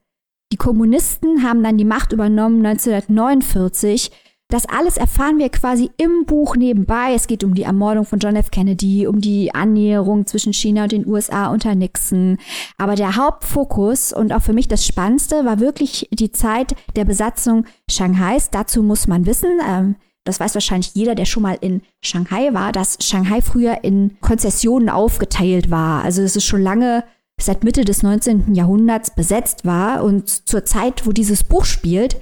Die Kommunisten haben dann die Macht übernommen 1949 das alles erfahren wir quasi im Buch nebenbei. Es geht um die Ermordung von John F. Kennedy, um die Annäherung zwischen China und den USA unter Nixon. Aber der Hauptfokus und auch für mich das Spannendste war wirklich die Zeit der Besatzung Shanghais. Dazu muss man wissen, ähm, das weiß wahrscheinlich jeder, der schon mal in Shanghai war, dass Shanghai früher in Konzessionen aufgeteilt war. Also es ist schon lange seit Mitte des 19. Jahrhunderts besetzt war und zur Zeit, wo dieses Buch spielt,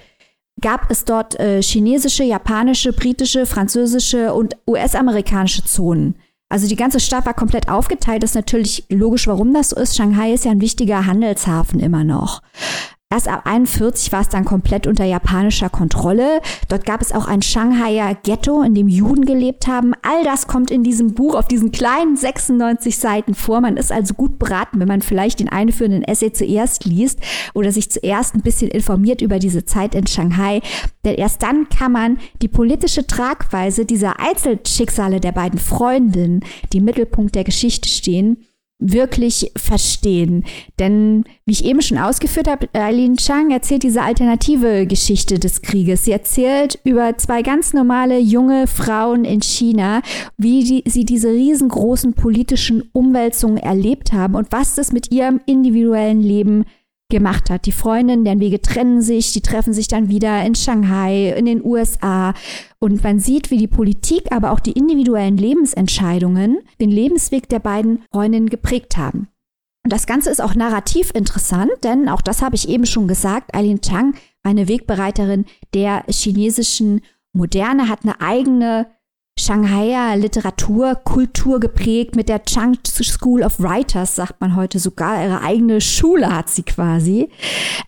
gab es dort äh, chinesische, japanische, britische, französische und US-amerikanische Zonen. Also die ganze Stadt war komplett aufgeteilt. Das ist natürlich logisch, warum das so ist. Shanghai ist ja ein wichtiger Handelshafen immer noch. Erst ab 41 war es dann komplett unter japanischer Kontrolle. Dort gab es auch ein Shanghaier Ghetto, in dem Juden gelebt haben. All das kommt in diesem Buch auf diesen kleinen 96 Seiten vor. Man ist also gut beraten, wenn man vielleicht den einführenden Essay zuerst liest oder sich zuerst ein bisschen informiert über diese Zeit in Shanghai. Denn erst dann kann man die politische Tragweise dieser Einzelschicksale der beiden Freundinnen, die im Mittelpunkt der Geschichte stehen, wirklich verstehen. Denn, wie ich eben schon ausgeführt habe, Eileen Chang erzählt diese alternative Geschichte des Krieges. Sie erzählt über zwei ganz normale junge Frauen in China, wie die, sie diese riesengroßen politischen Umwälzungen erlebt haben und was das mit ihrem individuellen Leben gemacht hat. Die Freundinnen, deren Wege trennen sich, die treffen sich dann wieder in Shanghai, in den USA. Und man sieht, wie die Politik, aber auch die individuellen Lebensentscheidungen den Lebensweg der beiden Freundinnen geprägt haben. Und das Ganze ist auch narrativ interessant, denn auch das habe ich eben schon gesagt, Eileen Chang, eine Wegbereiterin der chinesischen Moderne, hat eine eigene Shanghaier Literatur, Kultur geprägt mit der Chang School of Writers, sagt man heute sogar. Ihre eigene Schule hat sie quasi.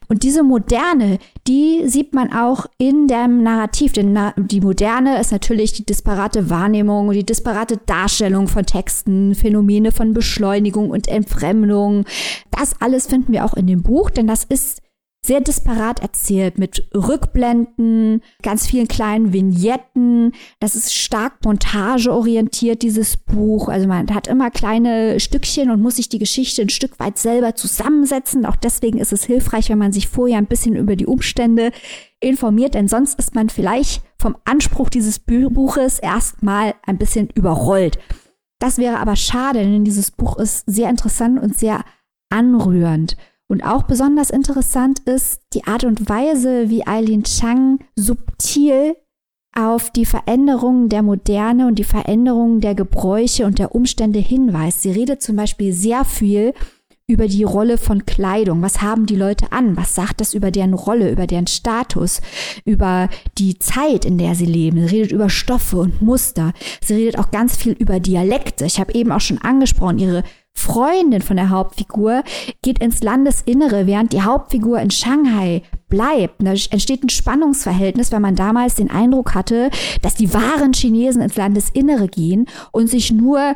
Und diese Moderne, die sieht man auch in dem Narrativ. Denn die Moderne ist natürlich die disparate Wahrnehmung die disparate Darstellung von Texten, Phänomene von Beschleunigung und Entfremdung. Das alles finden wir auch in dem Buch, denn das ist sehr disparat erzählt mit Rückblenden, ganz vielen kleinen Vignetten. Das ist stark montageorientiert, dieses Buch. Also man hat immer kleine Stückchen und muss sich die Geschichte ein Stück weit selber zusammensetzen. Auch deswegen ist es hilfreich, wenn man sich vorher ein bisschen über die Umstände informiert, denn sonst ist man vielleicht vom Anspruch dieses Buches erstmal ein bisschen überrollt. Das wäre aber schade, denn dieses Buch ist sehr interessant und sehr anrührend. Und auch besonders interessant ist die Art und Weise, wie Eileen Chang subtil auf die Veränderungen der Moderne und die Veränderungen der Gebräuche und der Umstände hinweist. Sie redet zum Beispiel sehr viel über die Rolle von Kleidung. Was haben die Leute an? Was sagt das über deren Rolle, über deren Status, über die Zeit, in der sie leben? Sie redet über Stoffe und Muster. Sie redet auch ganz viel über Dialekte. Ich habe eben auch schon angesprochen, ihre Freundin von der Hauptfigur geht ins Landesinnere, während die Hauptfigur in Shanghai bleibt. Da entsteht ein Spannungsverhältnis, weil man damals den Eindruck hatte, dass die wahren Chinesen ins Landesinnere gehen und sich nur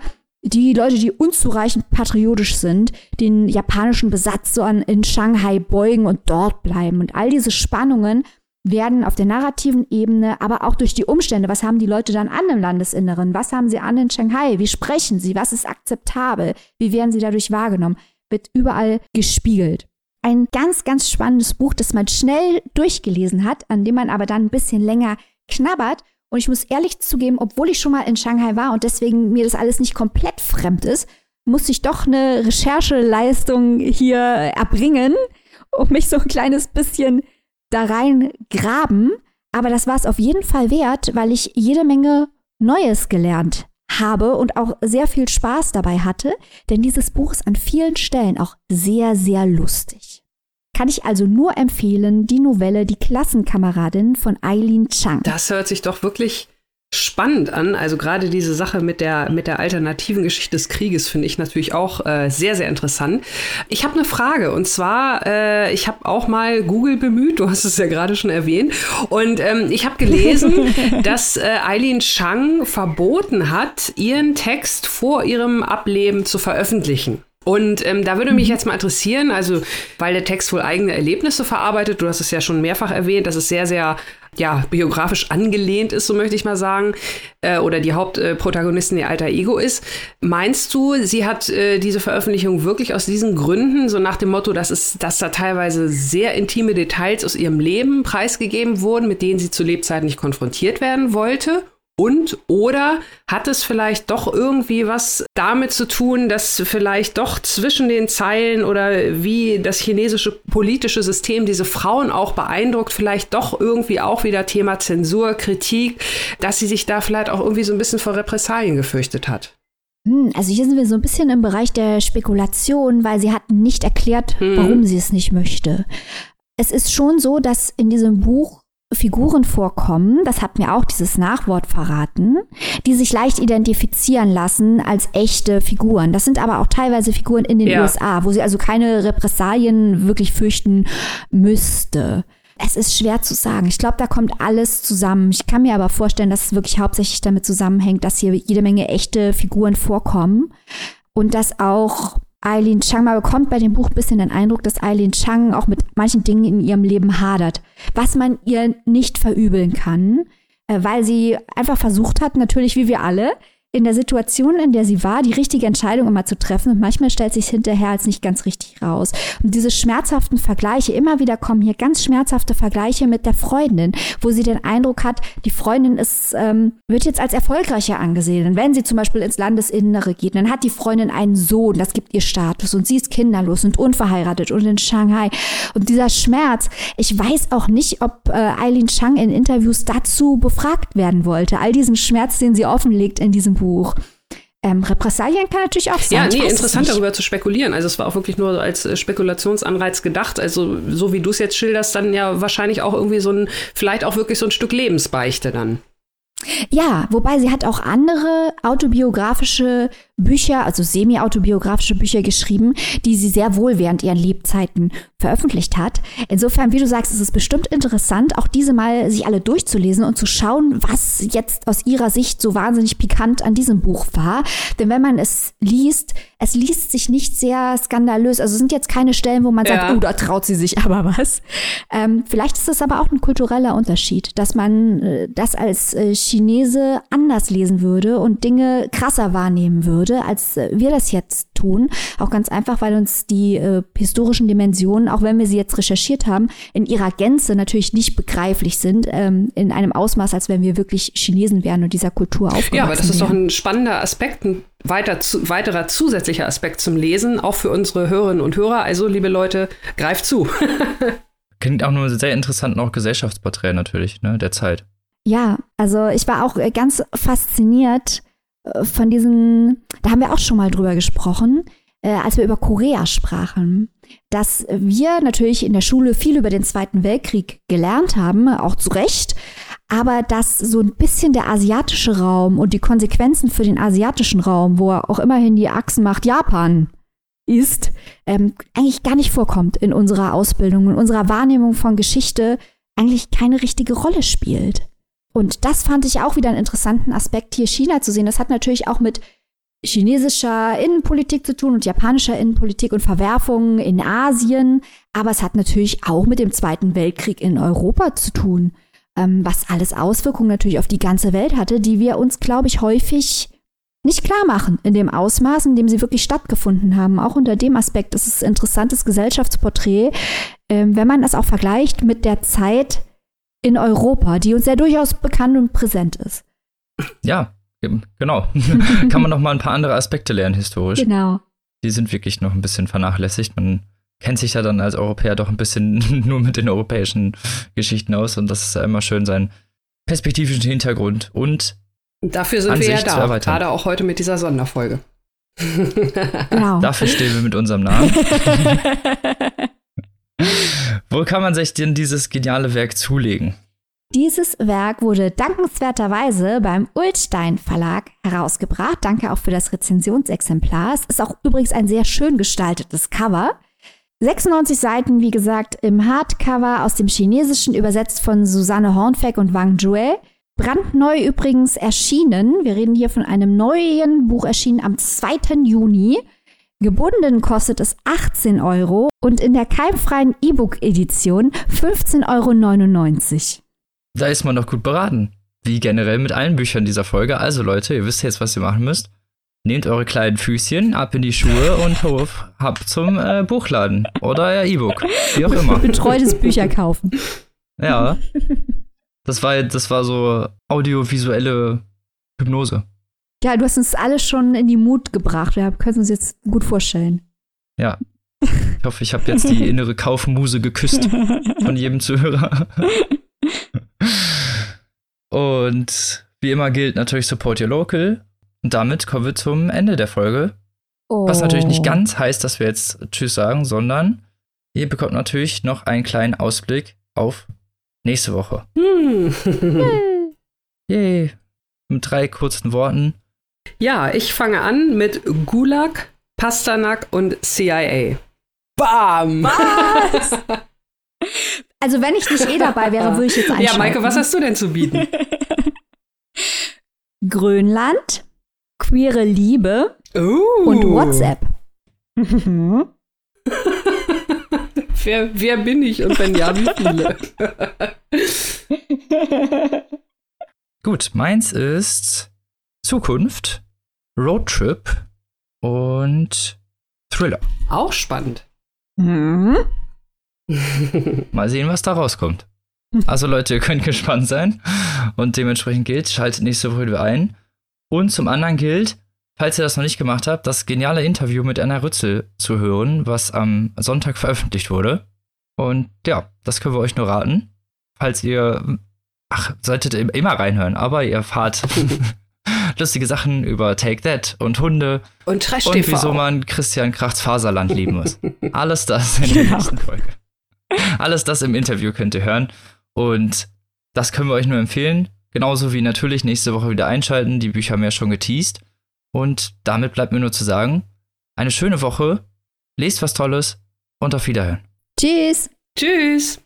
die Leute, die unzureichend patriotisch sind, den japanischen Besatzern in Shanghai beugen und dort bleiben. Und all diese Spannungen werden auf der narrativen Ebene, aber auch durch die Umstände, was haben die Leute dann an im Landesinneren, was haben sie an in Shanghai, wie sprechen sie, was ist akzeptabel, wie werden sie dadurch wahrgenommen, wird überall gespiegelt. Ein ganz, ganz spannendes Buch, das man schnell durchgelesen hat, an dem man aber dann ein bisschen länger knabbert. Und ich muss ehrlich zugeben, obwohl ich schon mal in Shanghai war und deswegen mir das alles nicht komplett fremd ist, musste ich doch eine Rechercheleistung hier erbringen, um mich so ein kleines bisschen da rein graben. Aber das war es auf jeden Fall wert, weil ich jede Menge Neues gelernt habe und auch sehr viel Spaß dabei hatte, denn dieses Buch ist an vielen Stellen auch sehr, sehr lustig. Kann ich also nur empfehlen, die Novelle Die Klassenkameradin von Eileen Chang. Das hört sich doch wirklich spannend an. Also gerade diese Sache mit der, mit der alternativen Geschichte des Krieges finde ich natürlich auch äh, sehr, sehr interessant. Ich habe eine Frage und zwar, äh, ich habe auch mal Google bemüht, du hast es ja gerade schon erwähnt, und ähm, ich habe gelesen, dass äh, Eileen Chang verboten hat, ihren Text vor ihrem Ableben zu veröffentlichen. Und ähm, da würde mich mhm. jetzt mal interessieren, also weil der Text wohl eigene Erlebnisse verarbeitet, du hast es ja schon mehrfach erwähnt, dass es sehr, sehr ja, biografisch angelehnt ist, so möchte ich mal sagen, äh, oder die Hauptprotagonistin ihr alter Ego ist. Meinst du, sie hat äh, diese Veröffentlichung wirklich aus diesen Gründen, so nach dem Motto, dass, es, dass da teilweise sehr intime Details aus ihrem Leben preisgegeben wurden, mit denen sie zu Lebzeiten nicht konfrontiert werden wollte? Und oder hat es vielleicht doch irgendwie was damit zu tun, dass vielleicht doch zwischen den Zeilen oder wie das chinesische politische System diese Frauen auch beeindruckt, vielleicht doch irgendwie auch wieder Thema Zensur, Kritik, dass sie sich da vielleicht auch irgendwie so ein bisschen vor Repressalien gefürchtet hat? Hm, also hier sind wir so ein bisschen im Bereich der Spekulation, weil sie hat nicht erklärt, hm. warum sie es nicht möchte. Es ist schon so, dass in diesem Buch Figuren vorkommen, das hat mir auch dieses Nachwort verraten, die sich leicht identifizieren lassen als echte Figuren. Das sind aber auch teilweise Figuren in den ja. USA, wo sie also keine Repressalien wirklich fürchten müsste. Es ist schwer zu sagen. Ich glaube, da kommt alles zusammen. Ich kann mir aber vorstellen, dass es wirklich hauptsächlich damit zusammenhängt, dass hier jede Menge echte Figuren vorkommen und dass auch Eileen Chang, man bekommt bei dem Buch ein bisschen den Eindruck, dass Eileen Chang auch mit manchen Dingen in ihrem Leben hadert, was man ihr nicht verübeln kann, äh, weil sie einfach versucht hat, natürlich wie wir alle, in der Situation, in der sie war, die richtige Entscheidung immer zu treffen. Und manchmal stellt sich hinterher als nicht ganz richtig raus. Und diese schmerzhaften Vergleiche, immer wieder kommen hier ganz schmerzhafte Vergleiche mit der Freundin, wo sie den Eindruck hat, die Freundin ist, ähm, wird jetzt als erfolgreicher angesehen. Und wenn sie zum Beispiel ins Landesinnere geht, dann hat die Freundin einen Sohn, das gibt ihr Status und sie ist kinderlos und unverheiratet und in Shanghai. Und dieser Schmerz, ich weiß auch nicht, ob äh, Eileen Chang in Interviews dazu befragt werden wollte. All diesen Schmerz, den sie offenlegt in diesem Buch. Ähm, Repressalien kann natürlich auch sein. Ja, nee, interessant darüber zu spekulieren. Also es war auch wirklich nur als äh, Spekulationsanreiz gedacht. Also so wie du es jetzt schilderst, dann ja wahrscheinlich auch irgendwie so ein, vielleicht auch wirklich so ein Stück Lebensbeichte dann. Ja, wobei sie hat auch andere autobiografische Bücher, also semi-autobiografische Bücher geschrieben, die sie sehr wohl während ihren Lebzeiten veröffentlicht hat. Insofern, wie du sagst, ist es bestimmt interessant, auch diese mal sich alle durchzulesen und zu schauen, was jetzt aus ihrer Sicht so wahnsinnig pikant an diesem Buch war. Denn wenn man es liest, es liest sich nicht sehr skandalös. Also es sind jetzt keine Stellen, wo man ja. sagt, oh, da traut sie sich aber was. Ähm, vielleicht ist es aber auch ein kultureller Unterschied, dass man äh, das als äh, Chinese anders lesen würde und Dinge krasser wahrnehmen würde, als äh, wir das jetzt tun. Auch ganz einfach, weil uns die äh, historischen Dimensionen, auch wenn wir sie jetzt recherchiert haben, in ihrer Gänze natürlich nicht begreiflich sind, ähm, in einem Ausmaß, als wenn wir wirklich Chinesen wären und dieser Kultur aufgewachsen Ja, aber das ist wären. doch ein spannender Aspekt, ein weiter, zu, weiterer zusätzlicher Aspekt zum Lesen, auch für unsere Hörerinnen und Hörer. Also, liebe Leute, greift zu. Klingt auch nur sehr interessant, auch Gesellschaftsporträt natürlich, ne, der Zeit. Ja, also ich war auch äh, ganz fasziniert äh, von diesen, da haben wir auch schon mal drüber gesprochen, äh, als wir über Korea sprachen, dass wir natürlich in der Schule viel über den Zweiten Weltkrieg gelernt haben, auch zu Recht, aber dass so ein bisschen der asiatische Raum und die Konsequenzen für den asiatischen Raum, wo er auch immerhin die Achsen macht, Japan ist, ähm, eigentlich gar nicht vorkommt in unserer Ausbildung, in unserer Wahrnehmung von Geschichte eigentlich keine richtige Rolle spielt. Und das fand ich auch wieder einen interessanten Aspekt, hier China zu sehen. Das hat natürlich auch mit chinesischer Innenpolitik zu tun und japanischer Innenpolitik und Verwerfungen in Asien. Aber es hat natürlich auch mit dem Zweiten Weltkrieg in Europa zu tun, ähm, was alles Auswirkungen natürlich auf die ganze Welt hatte, die wir uns, glaube ich, häufig nicht klar machen in dem Ausmaß, in dem sie wirklich stattgefunden haben. Auch unter dem Aspekt ist es ein interessantes Gesellschaftsporträt, ähm, wenn man es auch vergleicht mit der Zeit, in Europa, die uns ja durchaus bekannt und präsent ist. Ja, genau. Kann man noch mal ein paar andere Aspekte lernen historisch. Genau. Die sind wirklich noch ein bisschen vernachlässigt. Man kennt sich ja dann als Europäer doch ein bisschen nur mit den europäischen Geschichten aus und das ist ja immer schön sein perspektivischen Hintergrund und Dafür sind wir ja da, gerade auch heute mit dieser Sonderfolge. Genau. Dafür stehen wir mit unserem Namen. Wo kann man sich denn dieses geniale Werk zulegen? Dieses Werk wurde dankenswerterweise beim Ulstein Verlag herausgebracht. Danke auch für das Rezensionsexemplar. Es ist auch übrigens ein sehr schön gestaltetes Cover. 96 Seiten, wie gesagt, im Hardcover aus dem Chinesischen, übersetzt von Susanne Hornfeck und Wang Jue. Brandneu übrigens erschienen. Wir reden hier von einem neuen Buch erschienen am 2. Juni. Gebunden kostet es 18 Euro und in der keimfreien E-Book-Edition 15,99 Euro. Da ist man doch gut beraten. Wie generell mit allen Büchern dieser Folge. Also Leute, ihr wisst jetzt, was ihr machen müsst. Nehmt eure kleinen Füßchen ab in die Schuhe und hof, ab zum äh, Buchladen oder euer E-Book. Wie auch immer. Betreutes Bücher kaufen. Ja. Das war, das war so audiovisuelle Hypnose. Ja, du hast uns alle schon in die Mut gebracht. Wir können uns jetzt gut vorstellen. Ja. Ich hoffe, ich habe jetzt die innere Kaufmuse geküsst von jedem Zuhörer. Und wie immer gilt natürlich Support Your Local. Und damit kommen wir zum Ende der Folge. Oh. Was natürlich nicht oh. ganz heißt, dass wir jetzt Tschüss sagen, sondern ihr bekommt natürlich noch einen kleinen Ausblick auf nächste Woche. Hm. Yay. Mit drei kurzen Worten. Ja, ich fange an mit Gulag, Pasternak und CIA. Bam! Was? Also, wenn ich nicht eh dabei wäre, würde ich jetzt einschalten. Ja, Maike, was hast du denn zu bieten? Grönland, queere Liebe uh. und WhatsApp. wer, wer bin ich und wenn ja, wie viele? Gut, meins ist Zukunft, Roadtrip und Thriller. Auch spannend. Mhm. Mal sehen, was da rauskommt. Also Leute, ihr könnt gespannt sein. Und dementsprechend gilt, schaltet nächste Woche wieder ein. Und zum anderen gilt, falls ihr das noch nicht gemacht habt, das geniale Interview mit Anna Rützel zu hören, was am Sonntag veröffentlicht wurde. Und ja, das können wir euch nur raten. Falls ihr, ach, solltet ihr immer reinhören, aber ihr fahrt lustige Sachen über Take That und Hunde. Und Trash Und wieso man Christian Krachts Faserland lieben muss. Alles das in der genau. nächsten Folge. Alles das im Interview könnt ihr hören. Und das können wir euch nur empfehlen. Genauso wie natürlich nächste Woche wieder einschalten. Die Bücher haben wir ja schon geteased. Und damit bleibt mir nur zu sagen, eine schöne Woche, lest was Tolles und auf Wiederhören. Tschüss. Tschüss.